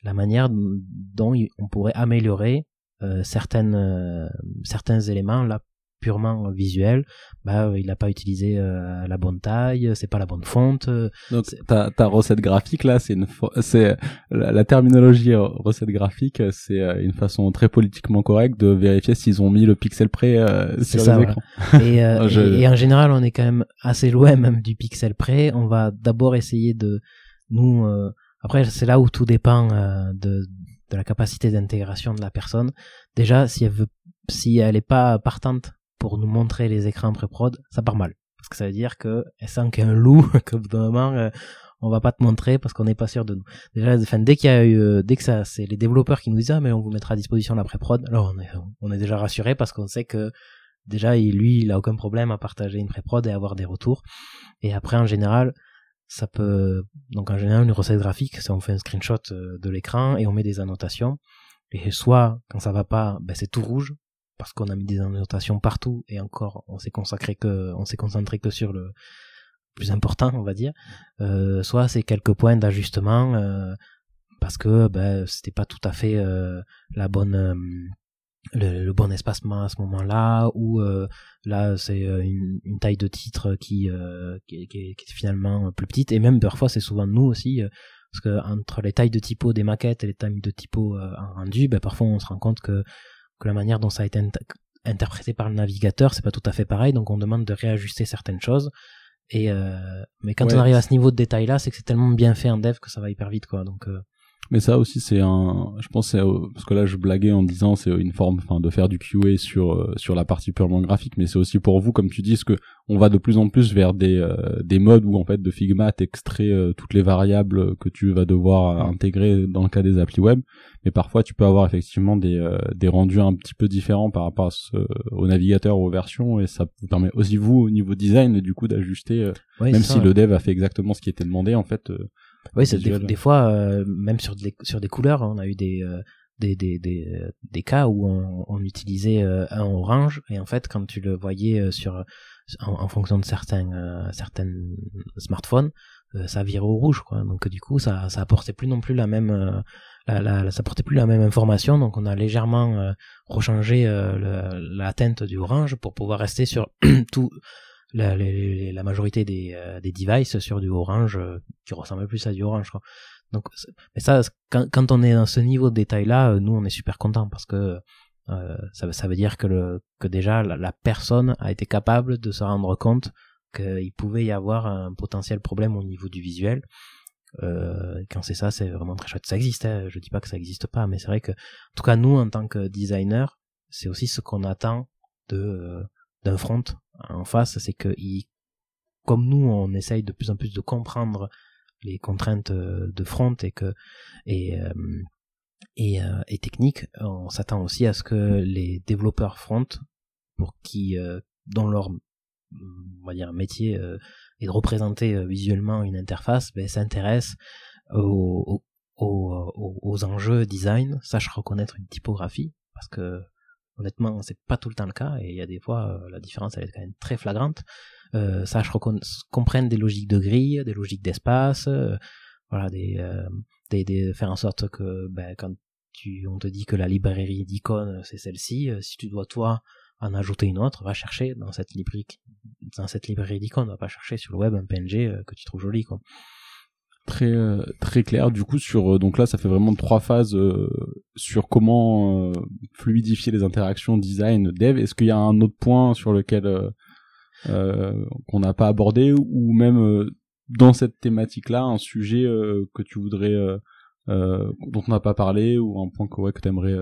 la manière dont on pourrait améliorer certains éléments là purement visuel, bah il n'a pas utilisé euh, la bonne taille, c'est pas la bonne fonte. Donc ta, ta recette graphique là, c'est une c'est la, terminologie euh, recette graphique, c'est euh, une façon très politiquement correcte de vérifier s'ils ont mis le pixel près sur ça, les écrans. Et, et, en général, on est quand même assez loin même du pixel près. On va d'abord essayer de nous après c'est là où tout dépend de de la capacité d'intégration de la personne. Déjà, si elle veut, si elle est pas partante pour nous montrer les écrans pré-prod, ça part mal. Parce que ça veut dire que elle sent qu'il y a un loup, que bout moment, euh, on va pas te montrer parce qu'on n'est pas sûr de nous. Déjà, dès qu'il y a eu, euh, dès que ça, c'est les développeurs qui nous disent, ah, mais on vous mettra à disposition la pré-prod, alors on est, on est déjà rassuré parce qu'on sait que déjà, lui, il a aucun problème à partager une pré-prod et avoir des retours. Et après, en général, ça peut, donc en général, une recette graphique, c'est on fait un screenshot euh, de l'écran et on met des annotations. Et soit, quand ça va pas, ben c'est tout rouge, parce qu'on a mis des annotations partout et encore on s'est consacré que on s'est concentré que sur le plus important on va dire. Euh, soit c'est quelques points d'ajustement euh, parce que ben c'était pas tout à fait euh, la bonne le, bon espacement à ce moment-là ou là c'est une, taille de titre qui, qui, qui, est finalement plus petite. Et même parfois c'est souvent nous aussi parce que entre les tailles de typo des maquettes et les tailles de typo en rendu ben parfois on se rend compte que que la manière dont ça a été interprété par le navigateur, c'est pas tout à fait pareil, donc on demande de réajuster certaines choses. Et euh, mais quand on arrive à ce niveau de détail là, c'est que c'est tellement bien fait en dev que ça va hyper vite quoi. Donc euh, mais ça aussi, c'est un, je pense, parce que là, je blaguais en disant, c'est une forme, enfin, de faire du QA sur euh, sur la partie purement graphique, mais c'est aussi pour vous, comme tu dis, que on va de plus en plus vers des euh, des modes où en fait de Figma t'extrait euh, toutes les variables que tu vas devoir intégrer dans le cas des applis web, mais parfois tu peux avoir effectivement des des rendus un petit peu différents par rapport au navigateur ou aux versions, et ça vous permet aussi vous au niveau design du coup d'ajuster, même si le dev a fait exactement ce qui était demandé, en fait Oui, c'est des, des, fois, euh, même sur des, sur des couleurs, on a eu des, euh, des, des, des, des, cas où on, on utilisait un orange et en fait, quand tu le voyais sur en, fonction de certains certains smartphones, ça virait au rouge, quoi. Donc du coup, ça ça apportait plus non plus la même la, la, ça portait plus la même information, donc on a légèrement euh, rechangé euh, la teinte du orange pour pouvoir rester sur tout la, la, majorité des, euh, des devices sur du orange qui ressemble plus à du orange. Quoi. Donc, mais ça, quand, quand, on est dans ce niveau de détail là, nous on est super content parce que ça, ça veut dire que, le, que déjà la, personne a été capable de se rendre compte qu'il pouvait y avoir un potentiel problème au niveau du visuel euh, quand c'est ça, c'est vraiment très chouette. Ça existe, hein, je dis pas que ça existe pas, mais c'est vrai que, en tout cas, nous, en tant que designer, c'est aussi ce qu'on attend de euh, d'un front en face, c'est que comme nous, on essaye de plus en plus de comprendre les contraintes euh, de front et que et, et technique, on s'attend aussi à ce que les développeurs front, pour qui dans leur métier et de représenter euh, visuellement une interface, ben, s'intéresse aux, aux, aux, enjeux design, sache reconnaître une typographie, parce que honnêtement c'est pas tout le temps le cas et il y a des fois euh, la différence elle est quand même très flagrante euh, sache comprendre des logiques de grille des logiques d'espace euh, voilà des, des, faire en sorte que ben, quand tu on te dit que la librairie d'icônes c'est celle-ci si tu dois toi en ajouter une autre, va chercher dans cette librairie, dans cette librairie d'icônes, va pas chercher sur le web un PNG euh, que tu trouves joli, quoi. Très euh, très clair. Du coup, sur euh, donc là, ça fait vraiment trois phases sur comment fluidifier les interactions design dev. Est-ce qu'il y a un autre point sur lequel qu'on n'a pas abordé ou même dans cette thématique-là, un sujet que tu voudrais dont on n'a pas parlé ou un point que ouais, que t'aimerais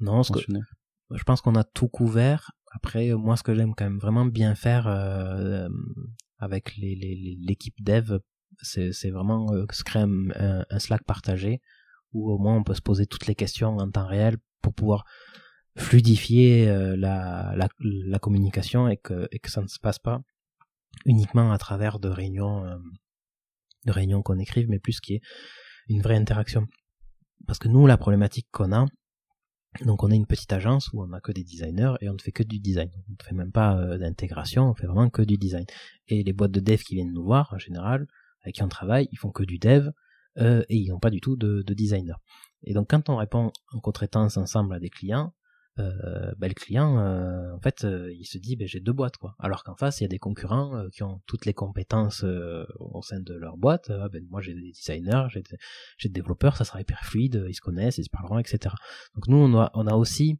non, je pense qu'on a tout couvert. Après, euh, moi, ce que j'aime quand même vraiment bien faire euh, avec l'équipe dev, c'est vraiment euh, créer un, Slack partagé où au moins on peut se poser toutes les questions en temps réel pour pouvoir fluidifier la, la, communication et que, et que ça ne se passe pas uniquement à travers de réunions de réunions qu'on écrive, mais plus qui est une vraie interaction. Parce que nous, la problématique qu'on a, donc on est une petite agence où on n'a que des designers et on ne fait que du design. On ne fait même pas euh, d'intégration, on fait vraiment que du design. Et les boîtes de dev qui viennent nous voir, en général, avec qui on travaille, ils font que du dev euh, et ils n'ont pas du tout de, de designer. Et donc quand on répond en co-traitance ensemble à des clients, euh, bah, le client, euh, en fait, il se dit, ben j'ai deux boîtes, quoi. Alors qu'en face, il y a des concurrents qui ont toutes les compétences au sein de leur boîte. Ah, ben, moi, j'ai des designers, j'ai des, développeurs, ça sera hyper fluide, ils se connaissent, ils se parleront, etc. Donc nous, on a, on a aussi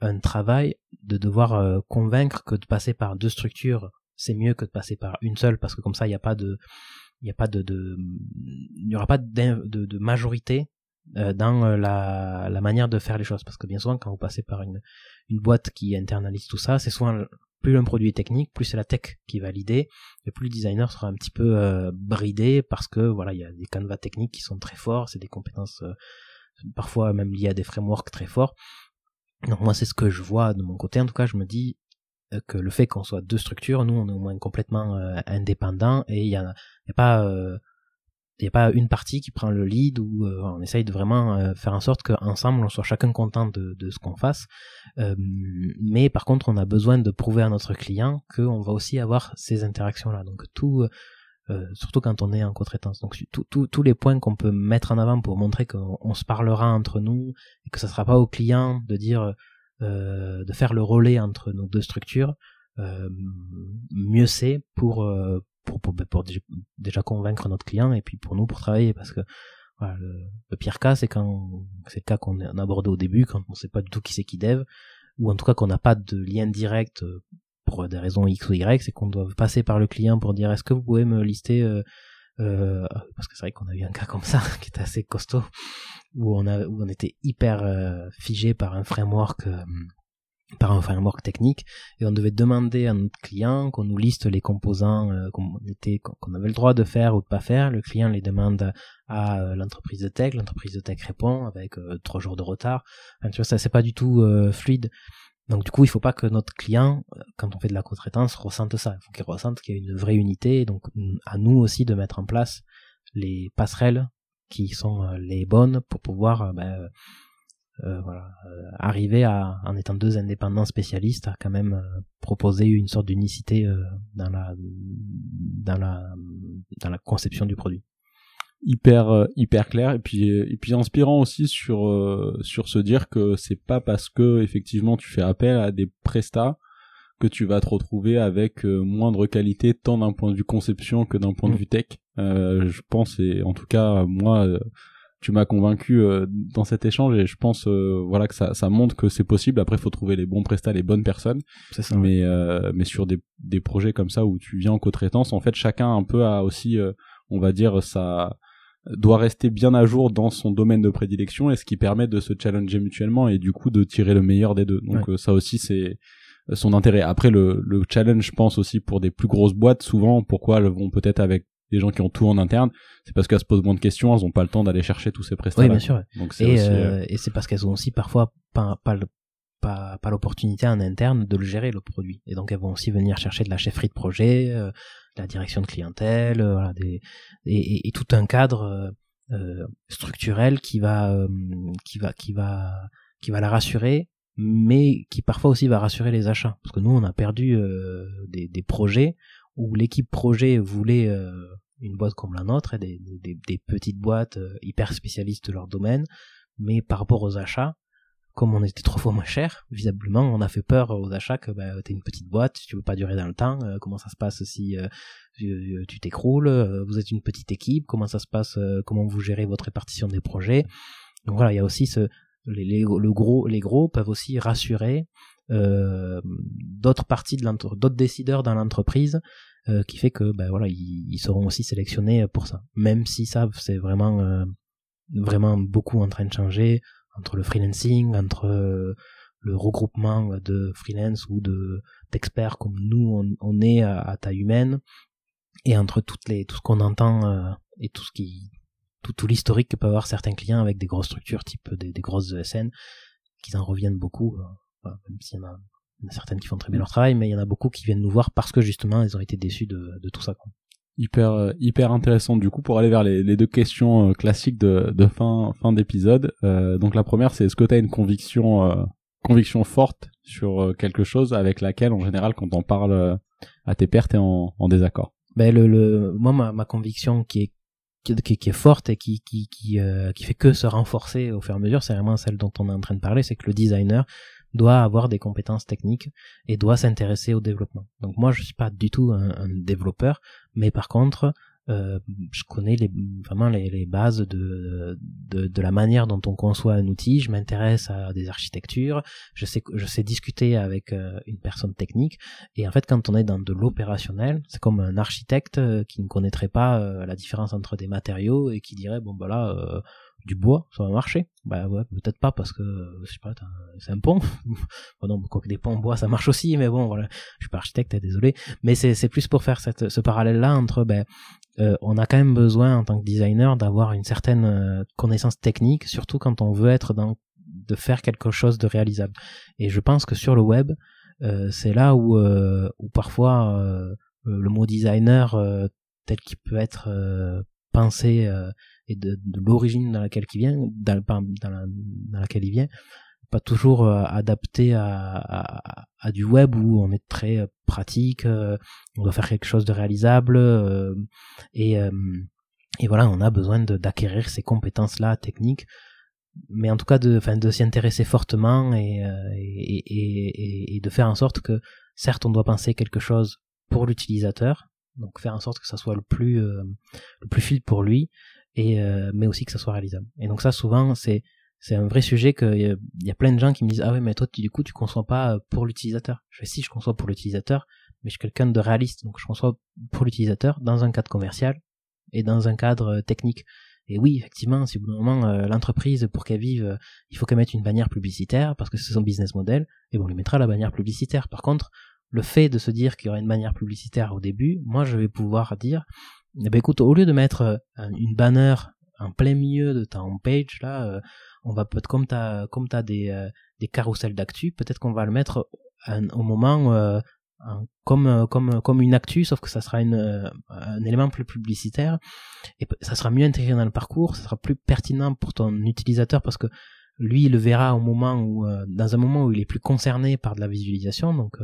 un travail de devoir convaincre que de passer par deux structures, c'est mieux que de passer par une seule, parce que comme ça, il n'y a pas de, il n'y a pas de, de, il n'y aura pas de, de majorité euh, dans euh, la, la, manière de faire les choses. Parce que bien souvent, quand vous passez par une, une boîte qui internalise tout ça, c'est souvent plus un produit est technique, plus c'est la tech qui va l'idée, et plus le designer sera un petit peu euh, bridé parce que voilà, il y a des canevas techniques qui sont très forts, c'est des compétences parfois même liées à des frameworks très forts. Donc moi, c'est ce que je vois de mon côté. En tout cas, je me dis que le fait qu'on soit deux structures, nous, on est au moins complètement indépendants et il y a, a pas n'y a pas une partie qui prend le lead ou euh, on essaye de vraiment euh, faire en sorte qu'ensemble on soit chacun content de, ce qu'on fasse. Euh, mais par contre, on a besoin de prouver à notre client qu'on va aussi avoir ces interactions-là. Donc tout, surtout quand on est en co-traitance. Donc tous les points qu'on peut mettre en avant pour montrer qu'on se parlera entre nous et que ce sera pas au client de dire de faire le relais entre nos deux structures. mieux c'est pour pour, pour, pour, déjà convaincre notre client et puis pour nous pour travailler parce que voilà, le, pire cas c'est quand c'est le cas qu'on a abordé au début quand on sait pas du tout qui c'est qui dev ou en tout cas qu'on n'a pas de lien direct euh, pour des raisons X ou Y c'est qu'on doit passer par le client pour dire est-ce que vous pouvez me lister euh, euh, parce que c'est vrai qu'on a eu un cas comme ça qui était assez costaud où on a où on était hyper euh, figé par un framework par un framework technique et on devait demander à notre client qu'on nous liste les composants euh, qu'on était qu'on avait le droit de faire ou de pas faire. Le client les demande à euh, l'entreprise de tech l'entreprise de tech répond avec euh, trois jours de retard. Tu vois ça c'est pas du tout fluide donc du coup il faut pas que notre client quand on fait de la co-traitance ressente ça. Il faut qu'il ressente qu'il y a une vraie unité. Donc à nous aussi de mettre en place les passerelles qui sont les bonnes pour pouvoir ben, euh, voilà, euh, arriver à, en étant deux indépendants spécialistes, à quand même euh, proposer une sorte d'unicité dans la dans la dans la conception du produit hyper hyper clair. Et puis et puis inspirant aussi sur sur se dire que c'est pas parce que effectivement tu fais appel à des prestats que tu vas te retrouver avec moindre qualité tant d'un point de vue conception que d'un point de mm. vue tech. Je pense et en tout cas moi tu m'as convaincu euh, dans cet échange et je pense euh, voilà que ça, ça montre que c'est possible. Après faut trouver les bons prestats les bonnes personnes. Ça, mais euh, mais sur des, des projets comme ça où tu viens en co-traitance en fait chacun un peu a aussi on va dire ça doit rester bien à jour dans son domaine de prédilection et ce qui permet de se challenger mutuellement et du coup de tirer le meilleur des deux donc ça aussi c'est son intérêt après le, le challenge je pense aussi pour des plus grosses boîtes souvent pourquoi elles vont peut-être avec des gens qui ont tout en interne, c'est parce qu'elles se posent moins de questions, elles ont pas le temps d'aller chercher tous ces prestataires. Oui, bien sûr. Donc c'est et, euh, et c'est parce qu'elles ont aussi parfois pas, pas, pas, pas l'opportunité en interne de le gérer le produit. Et donc elles vont aussi venir chercher de la chefferie de projet, euh, la direction de clientèle, euh, et, et, tout un cadre euh, structurel qui va, qui va, qui va, qui va la rassurer, mais qui parfois aussi va rassurer les achats. Parce que nous, on a perdu des, projets où l'équipe projet voulait une boîte comme la nôtre, des, des, des petites boîtes hyper spécialistes de leur domaine, mais par rapport aux achats, comme on était trois fois moins cher, visiblement, on a fait peur aux achats que bah, t'es une petite boîte, tu veux pas durer dans le temps, euh, comment ça se passe si tu t'écroules, vous êtes une petite équipe, comment ça se passe, comment vous gérez votre répartition des projets. Donc voilà, il y a aussi ce, les, le gros, les gros peuvent aussi rassurer euh, d'autres parties de d'autres décideurs dans l'entreprise euh, qui fait que ben voilà ils, ils, seront aussi sélectionnés pour ça même si ça c'est vraiment euh, vraiment beaucoup en train de changer entre le freelancing entre le regroupement de freelance ou de d'experts comme nous on, est à, taille humaine et entre toutes les tout ce qu'on entend et tout ce qui tout, tout l'historique que peuvent avoir certains clients avec des grosses structures type des, grosses ESN qu'ils en reviennent beaucoup même s'il y en a, certaines qui font très bien leur travail, mais il y en a beaucoup qui viennent nous voir parce que justement ils ont été déçus de, de tout ça. Hyper euh, hyper intéressant du coup pour aller vers les, deux questions euh, classiques de, de fin fin d'épisode. Euh, donc la première c'est est-ce que tu as une conviction euh, conviction forte sur quelque chose avec laquelle en général quand on parle à tes pairs t'es en, en désaccord? Ben le, le moi ma, ma conviction qui est qui, qui, est forte et qui qui qui, qui fait que se renforcer au fur et à mesure, c'est vraiment celle dont on est en train de parler, c'est que le designer doit avoir des compétences techniques et doit s'intéresser au développement. Donc moi je suis pas du tout un, développeur, mais par contre euh, je connais les, vraiment les, les bases de, de, de, la manière dont on conçoit un outil. Je m'intéresse à des architectures. Je sais je sais discuter avec euh, une personne technique. Et en fait, quand on est dans de l'opérationnel, c'est comme un architecte euh, qui ne connaîtrait pas euh, la différence entre des matériaux et qui dirait bon bah là du bois, ça va marcher. Bah ouais, peut-être pas parce que je sais pas, c'est un pont. bon non, quoi que des ponts en bois, ça marche aussi, mais bon voilà, je suis pas architecte, désolé. Mais c'est c'est plus pour faire cette ce parallèle là entre ben euh, on a quand même besoin en tant que designer d'avoir une certaine euh, connaissance technique, surtout quand on veut être dans de faire quelque chose de réalisable. Et je pense que sur le web, euh, c'est là où où parfois le mot designer tel qu'il peut être pensé et de, l'origine dans laquelle il vient, dans, la, dans laquelle il vient, pas toujours euh, adapté à, du web où on est très euh, pratique, euh, on doit faire quelque chose de réalisable et, et voilà, on a besoin d'acquérir ces compétences-là techniques mais en tout cas de, de s'y intéresser fortement et, et, de faire en sorte que certes on doit penser quelque chose pour l'utilisateur donc faire en sorte que ça soit le plus le plus fluide pour lui et euh, mais aussi que ça soit réalisable. Et donc ça souvent c'est c'est un vrai sujet que il y, a plein de gens qui me disent ah ouais mais toi du coup tu conçois pas euh, pour l'utilisateur. Je fais si je conçois pour l'utilisateur, mais je suis quelqu'un de réaliste donc je conçois pour l'utilisateur dans un cadre commercial et dans un cadre euh, technique. Et oui, effectivement, si au bout d'un moment l'entreprise pour qu'elle vive, il faut qu'elle mette une bannière publicitaire parce que c'est son business model, et bon, on lui mettra la bannière publicitaire. Par contre, le fait de se dire qu'il y aura une bannière publicitaire au début, moi je vais pouvoir dire eh ben écoute, au lieu de mettre euh, une banner en plein milieu de ta homepage là, euh, on va peut-être comme t'as comme t'as des euh, des carousels d'actu, peut-être qu'on va le mettre au moment comme comme une actu sauf que ça sera un élément plus publicitaire. Et ça sera mieux intégré dans le parcours ça sera plus pertinent pour ton utilisateur parce que lui il le verra au moment où dans un moment où il est plus concerné par de la visualisation. Donc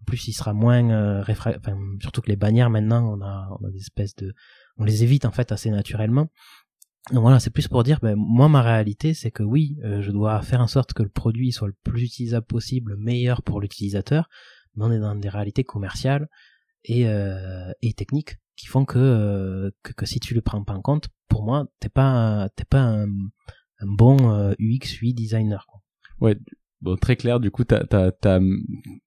en plus il sera moins euh, enfin, surtout que les bannières maintenant on a on a des espèces de on les évite en fait assez naturellement donc voilà, c'est plus pour dire, ben, moi ma réalité c'est que oui, euh, je dois faire en sorte que le produit soit le plus utilisable possible, meilleur pour l'utilisateur, mais on est dans des réalités commerciales et, euh, et techniques qui font que, euh, que, si tu le prends pas en compte, pour moi t'es pas t'es pas un, un bon UX UI designer. Quoi. Ouais, Bon, très clair. Du coup, t'as t'as t'as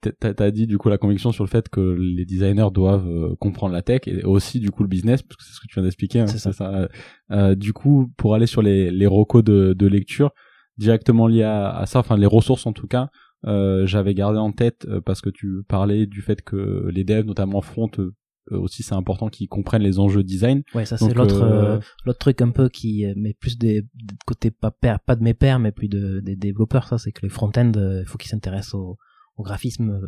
t'as dit du coup la conviction sur le fait que les designers doivent euh, comprendre la tech et aussi du coup le business, parce que c'est ce que tu viens d'expliquer. Hein, c'est ça. Euh, du coup, pour aller sur les les recos de de lecture directement liés à, à ça, enfin les ressources en tout cas. Euh, j'avais gardé en tête euh, parce que tu parlais du fait que les devs, notamment front, euh, aussi c'est important qu'ils comprennent les enjeux design. Ouais, ça c'est l'autre euh, euh, l'autre truc un peu qui met plus des, côté pas pas de mes pairs mais plus de, des développeurs ça c'est que les front-end il faut qu'ils s'intéressent au, au graphisme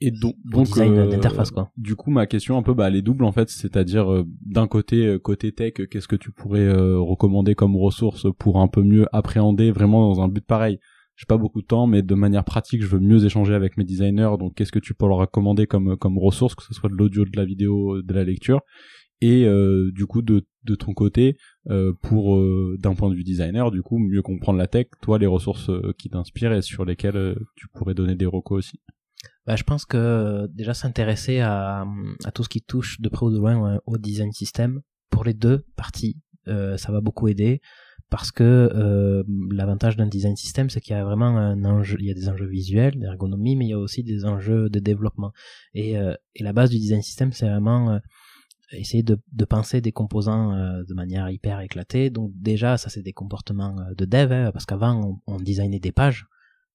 et donc, donc design d'interface quoi. Du coup, ma question un peu, bah, elle est double en fait, c'est-à-dire d'un côté, côté tech, qu'est-ce que tu pourrais recommander comme ressource pour un peu mieux appréhender vraiment dans un but pareil? J'ai pas beaucoup de temps, mais de manière pratique, je veux mieux échanger avec mes designers. Donc, qu'est-ce que tu peux leur recommander comme comme ressource, que ce soit de l'audio, de la vidéo, de la lecture, et euh, du coup de de ton côté, euh, pour euh, d'un point de vue designer, du coup, mieux comprendre la tech, toi, les ressources qui t'inspirent et sur lesquelles tu pourrais donner des recos aussi. Bah, je pense que déjà s'intéresser à, à tout ce qui touche de près ou de loin au design system pour les deux parties, ça va beaucoup aider parce que euh, l'avantage d'un design system c'est qu'il y a vraiment un enjeu il y a des enjeux visuels d'ergonomie mais il y a aussi des enjeux de développement. Et, euh, et la base du design system c'est vraiment euh, essayer de, de, penser des composants euh, de manière hyper éclatée. Donc déjà ça c'est des comportements de dev hein, parce qu'avant on, on designait des pages.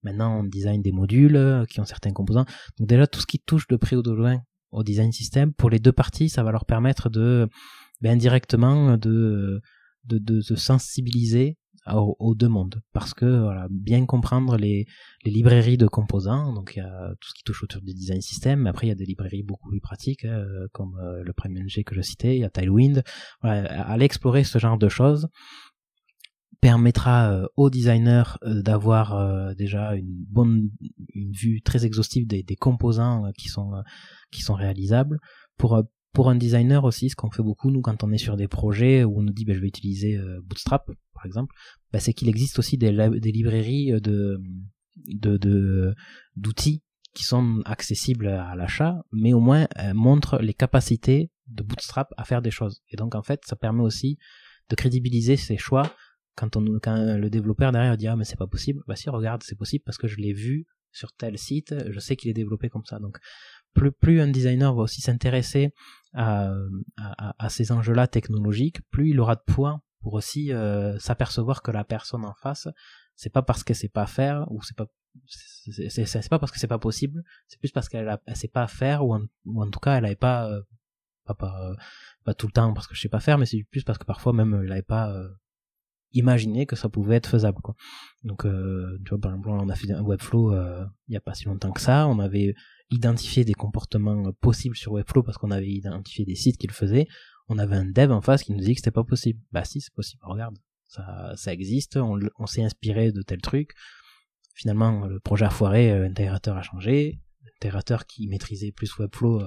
Maintenant on design des modules qui ont certains composants. Donc déjà tout ce qui touche de près ou de loin au design system pour les deux parties ça va leur permettre de ben, indirectement de de, de se sensibiliser aux, deux mondes. Parce que voilà, bien comprendre les, les librairies de composants donc il y a tout ce qui touche autour du design system après il y a des librairies beaucoup plus pratiques hein, comme euh, le PrimeNG que je citais il y a Tailwind voilà, aller explorer ce genre de choses permettra euh, aux designers euh, d'avoir déjà une bonne une vue très exhaustive des, des composants qui sont qui sont réalisables pour pour un designer aussi, ce qu'on fait beaucoup nous quand on est sur des projets où on nous dit bah, je vais utiliser euh, Bootstrap par exemple, bah, c'est qu'il existe aussi des, librairies de de d'outils qui sont accessibles à l'achat, mais au moins montrent les capacités de Bootstrap à faire des choses. Et donc en fait, ça permet aussi de crédibiliser ses choix quand on quand le développeur derrière dit ah mais c'est pas possible. Bah si regarde c'est possible parce que je l'ai vu sur tel site, je sais qu'il est développé comme ça. Donc plus, plus un designer va aussi s'intéresser à, ces enjeux-là technologiques, plus il aura de points pour aussi euh, s'apercevoir que la personne en face, c'est pas parce qu'elle sait pas faire ou c'est pas c'est pas parce que c'est pas possible, c'est plus parce qu'elle elle sait pas faire ou en, ou en tout cas elle avait pas euh, pas, pas, pas tout le temps parce que je sais pas faire, mais c'est plus parce que parfois même elle avait pas euh, imaginer que ça pouvait être faisable quoi. Donc euh, tu vois par exemple on a fait un Webflow euh, il y a pas si longtemps que ça, on avait identifié des comportements possibles sur Webflow parce qu'on avait identifié des sites qui le faisaient. On avait un dev en face qui nous dit que c'était pas possible. Bah si c'est possible, regarde, ça ça existe, on, s'est inspiré de tel truc. Finalement le projet a foiré, euh, l'intégrateur a changé, l'intégrateur qui maîtrisait plus Webflow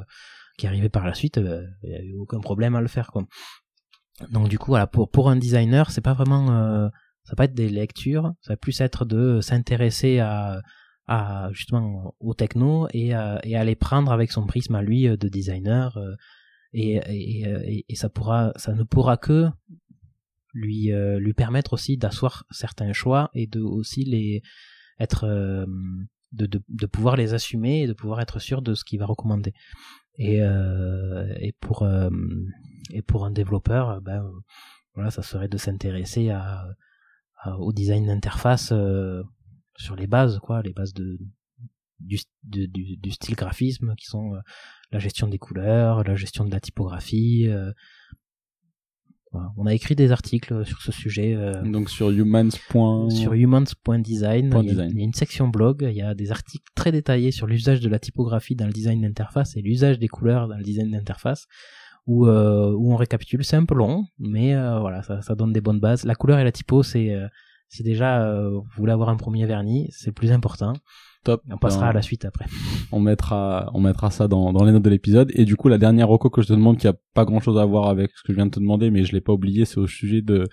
qui arrivait par la suite, il n'y a eu aucun problème à le faire quoi. Donc du coup, voilà, pour pour un designer, c'est pas vraiment, euh, ça va pas être des lectures, ça va plus être de s'intéresser à à justement au techno et à, et à les prendre avec son prisme à lui euh, de designer euh, et, et, et, ça pourra, ça ne pourra que lui lui permettre aussi d'asseoir certains choix et de aussi les être de, de, de pouvoir les assumer et de pouvoir être sûr de ce qu'il va recommander. Et, euh, et pour euh, et pour un développeur, ben voilà, ça serait de s'intéresser à, au design d'interface euh, sur les bases, quoi, les bases de du, du, du, style graphisme qui sont la gestion des couleurs, la gestion de la typographie, On a écrit des articles sur ce sujet. Donc sur humans. Sur humans.design. Il, il, y a une section blog. Il y a des articles très détaillés sur l'usage de la typographie dans le design d'interface et l'usage des couleurs dans le design d'interface. Où, où on récapitule. C'est un peu long, mais voilà, ça, ça donne des bonnes bases. La couleur et la typo, c'est c'est déjà vous voulez avoir un premier vernis, c'est le plus important. Top. on passera à la suite après. On mettra, on mettra ça dans, dans les notes de l'épisode. Et du coup, la dernière reco que je te demande, qui a pas grand chose à voir avec ce que je viens de te demander, mais je l'ai pas oublié, c'est au sujet de,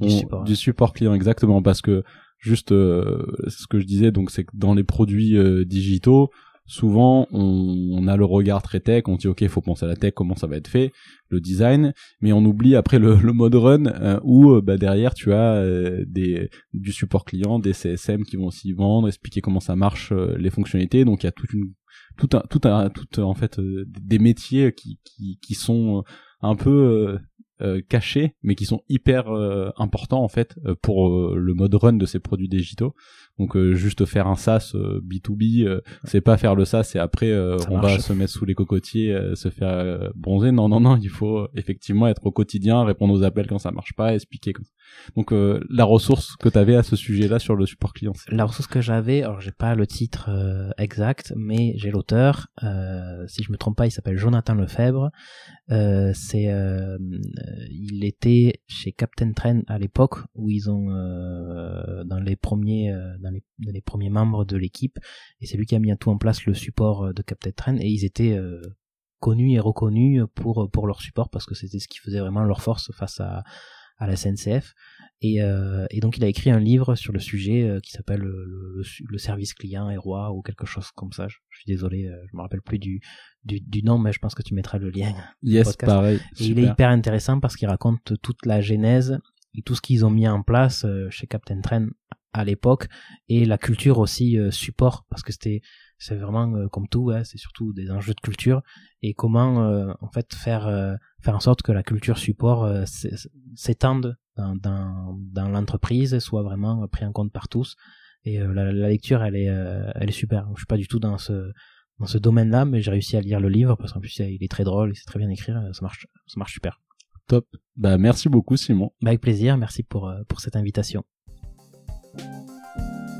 du, support. du support client, exactement, parce que juste, euh, ce que je disais, donc c'est que dans les produits euh, digitaux, souvent on, a le regard très tech, on dit ok, il faut penser à la tech, comment ça va être fait, le design, mais on oublie après le, mode run euh, où euh, bah, derrière tu as euh, du support client, des CSM qui vont aussi vendre, expliquer comment ça marche, les fonctionnalités. Donc il y a toute tout un tout un tout en fait des métiers qui sont un peu euh, cachés mais qui sont hyper importants en fait pour le mode run de ces produits digitaux donc euh, juste faire un SaaS B2B, euh, euh, c'est pas faire le SaaS et après on va se mettre sous les cocotiers, se faire bronzer. Non, non, non, il faut effectivement être au quotidien, répondre aux appels quand ça marche pas, expliquer. Donc la ressource que tu avais à ce sujet-là sur le support client. La ressource que j'avais, alors j'ai pas le titre exact, mais j'ai l'auteur. si je me trompe pas, il s'appelle Jonathan Lefebvre. c'est, il était chez Captain Train à l'époque où ils ont dans les premiers dans les, premiers membres de l'équipe. Et c'est lui qui a mis tout en place le support euh, de Captain Train. Et ils étaient euh, connus et reconnus pour pour leur support parce que c'était ce qui faisait vraiment leur force face à à la SNCF et, euh, et donc il a écrit un livre sur le sujet qui s'appelle le, service client et roi ou quelque chose comme ça. Je, suis désolé je me rappelle plus du, du, du nom mais je pense que tu mettras le lien yes pareil il est hyper intéressant parce qu'il raconte toute la genèse et tout ce qu'ils ont mis en place chez Captain Train à l'époque. Et la culture aussi euh, support parce que c'était c'est vraiment euh, comme tout c'est surtout des enjeux de culture. Et comment euh, en fait faire faire en sorte que la culture support s'étende dans, dans, dans l'entreprise soit vraiment pris en compte par tous. Et la, la, lecture elle est elle est super. Je suis pas du tout dans ce dans ce domaine là mais j'ai réussi à lire le livre parce qu'en plus il est très drôle c'est très bien écrit ça marche ça marche super. Top. Bah merci beaucoup Simon. Bah, avec plaisir. Merci pour pour cette invitation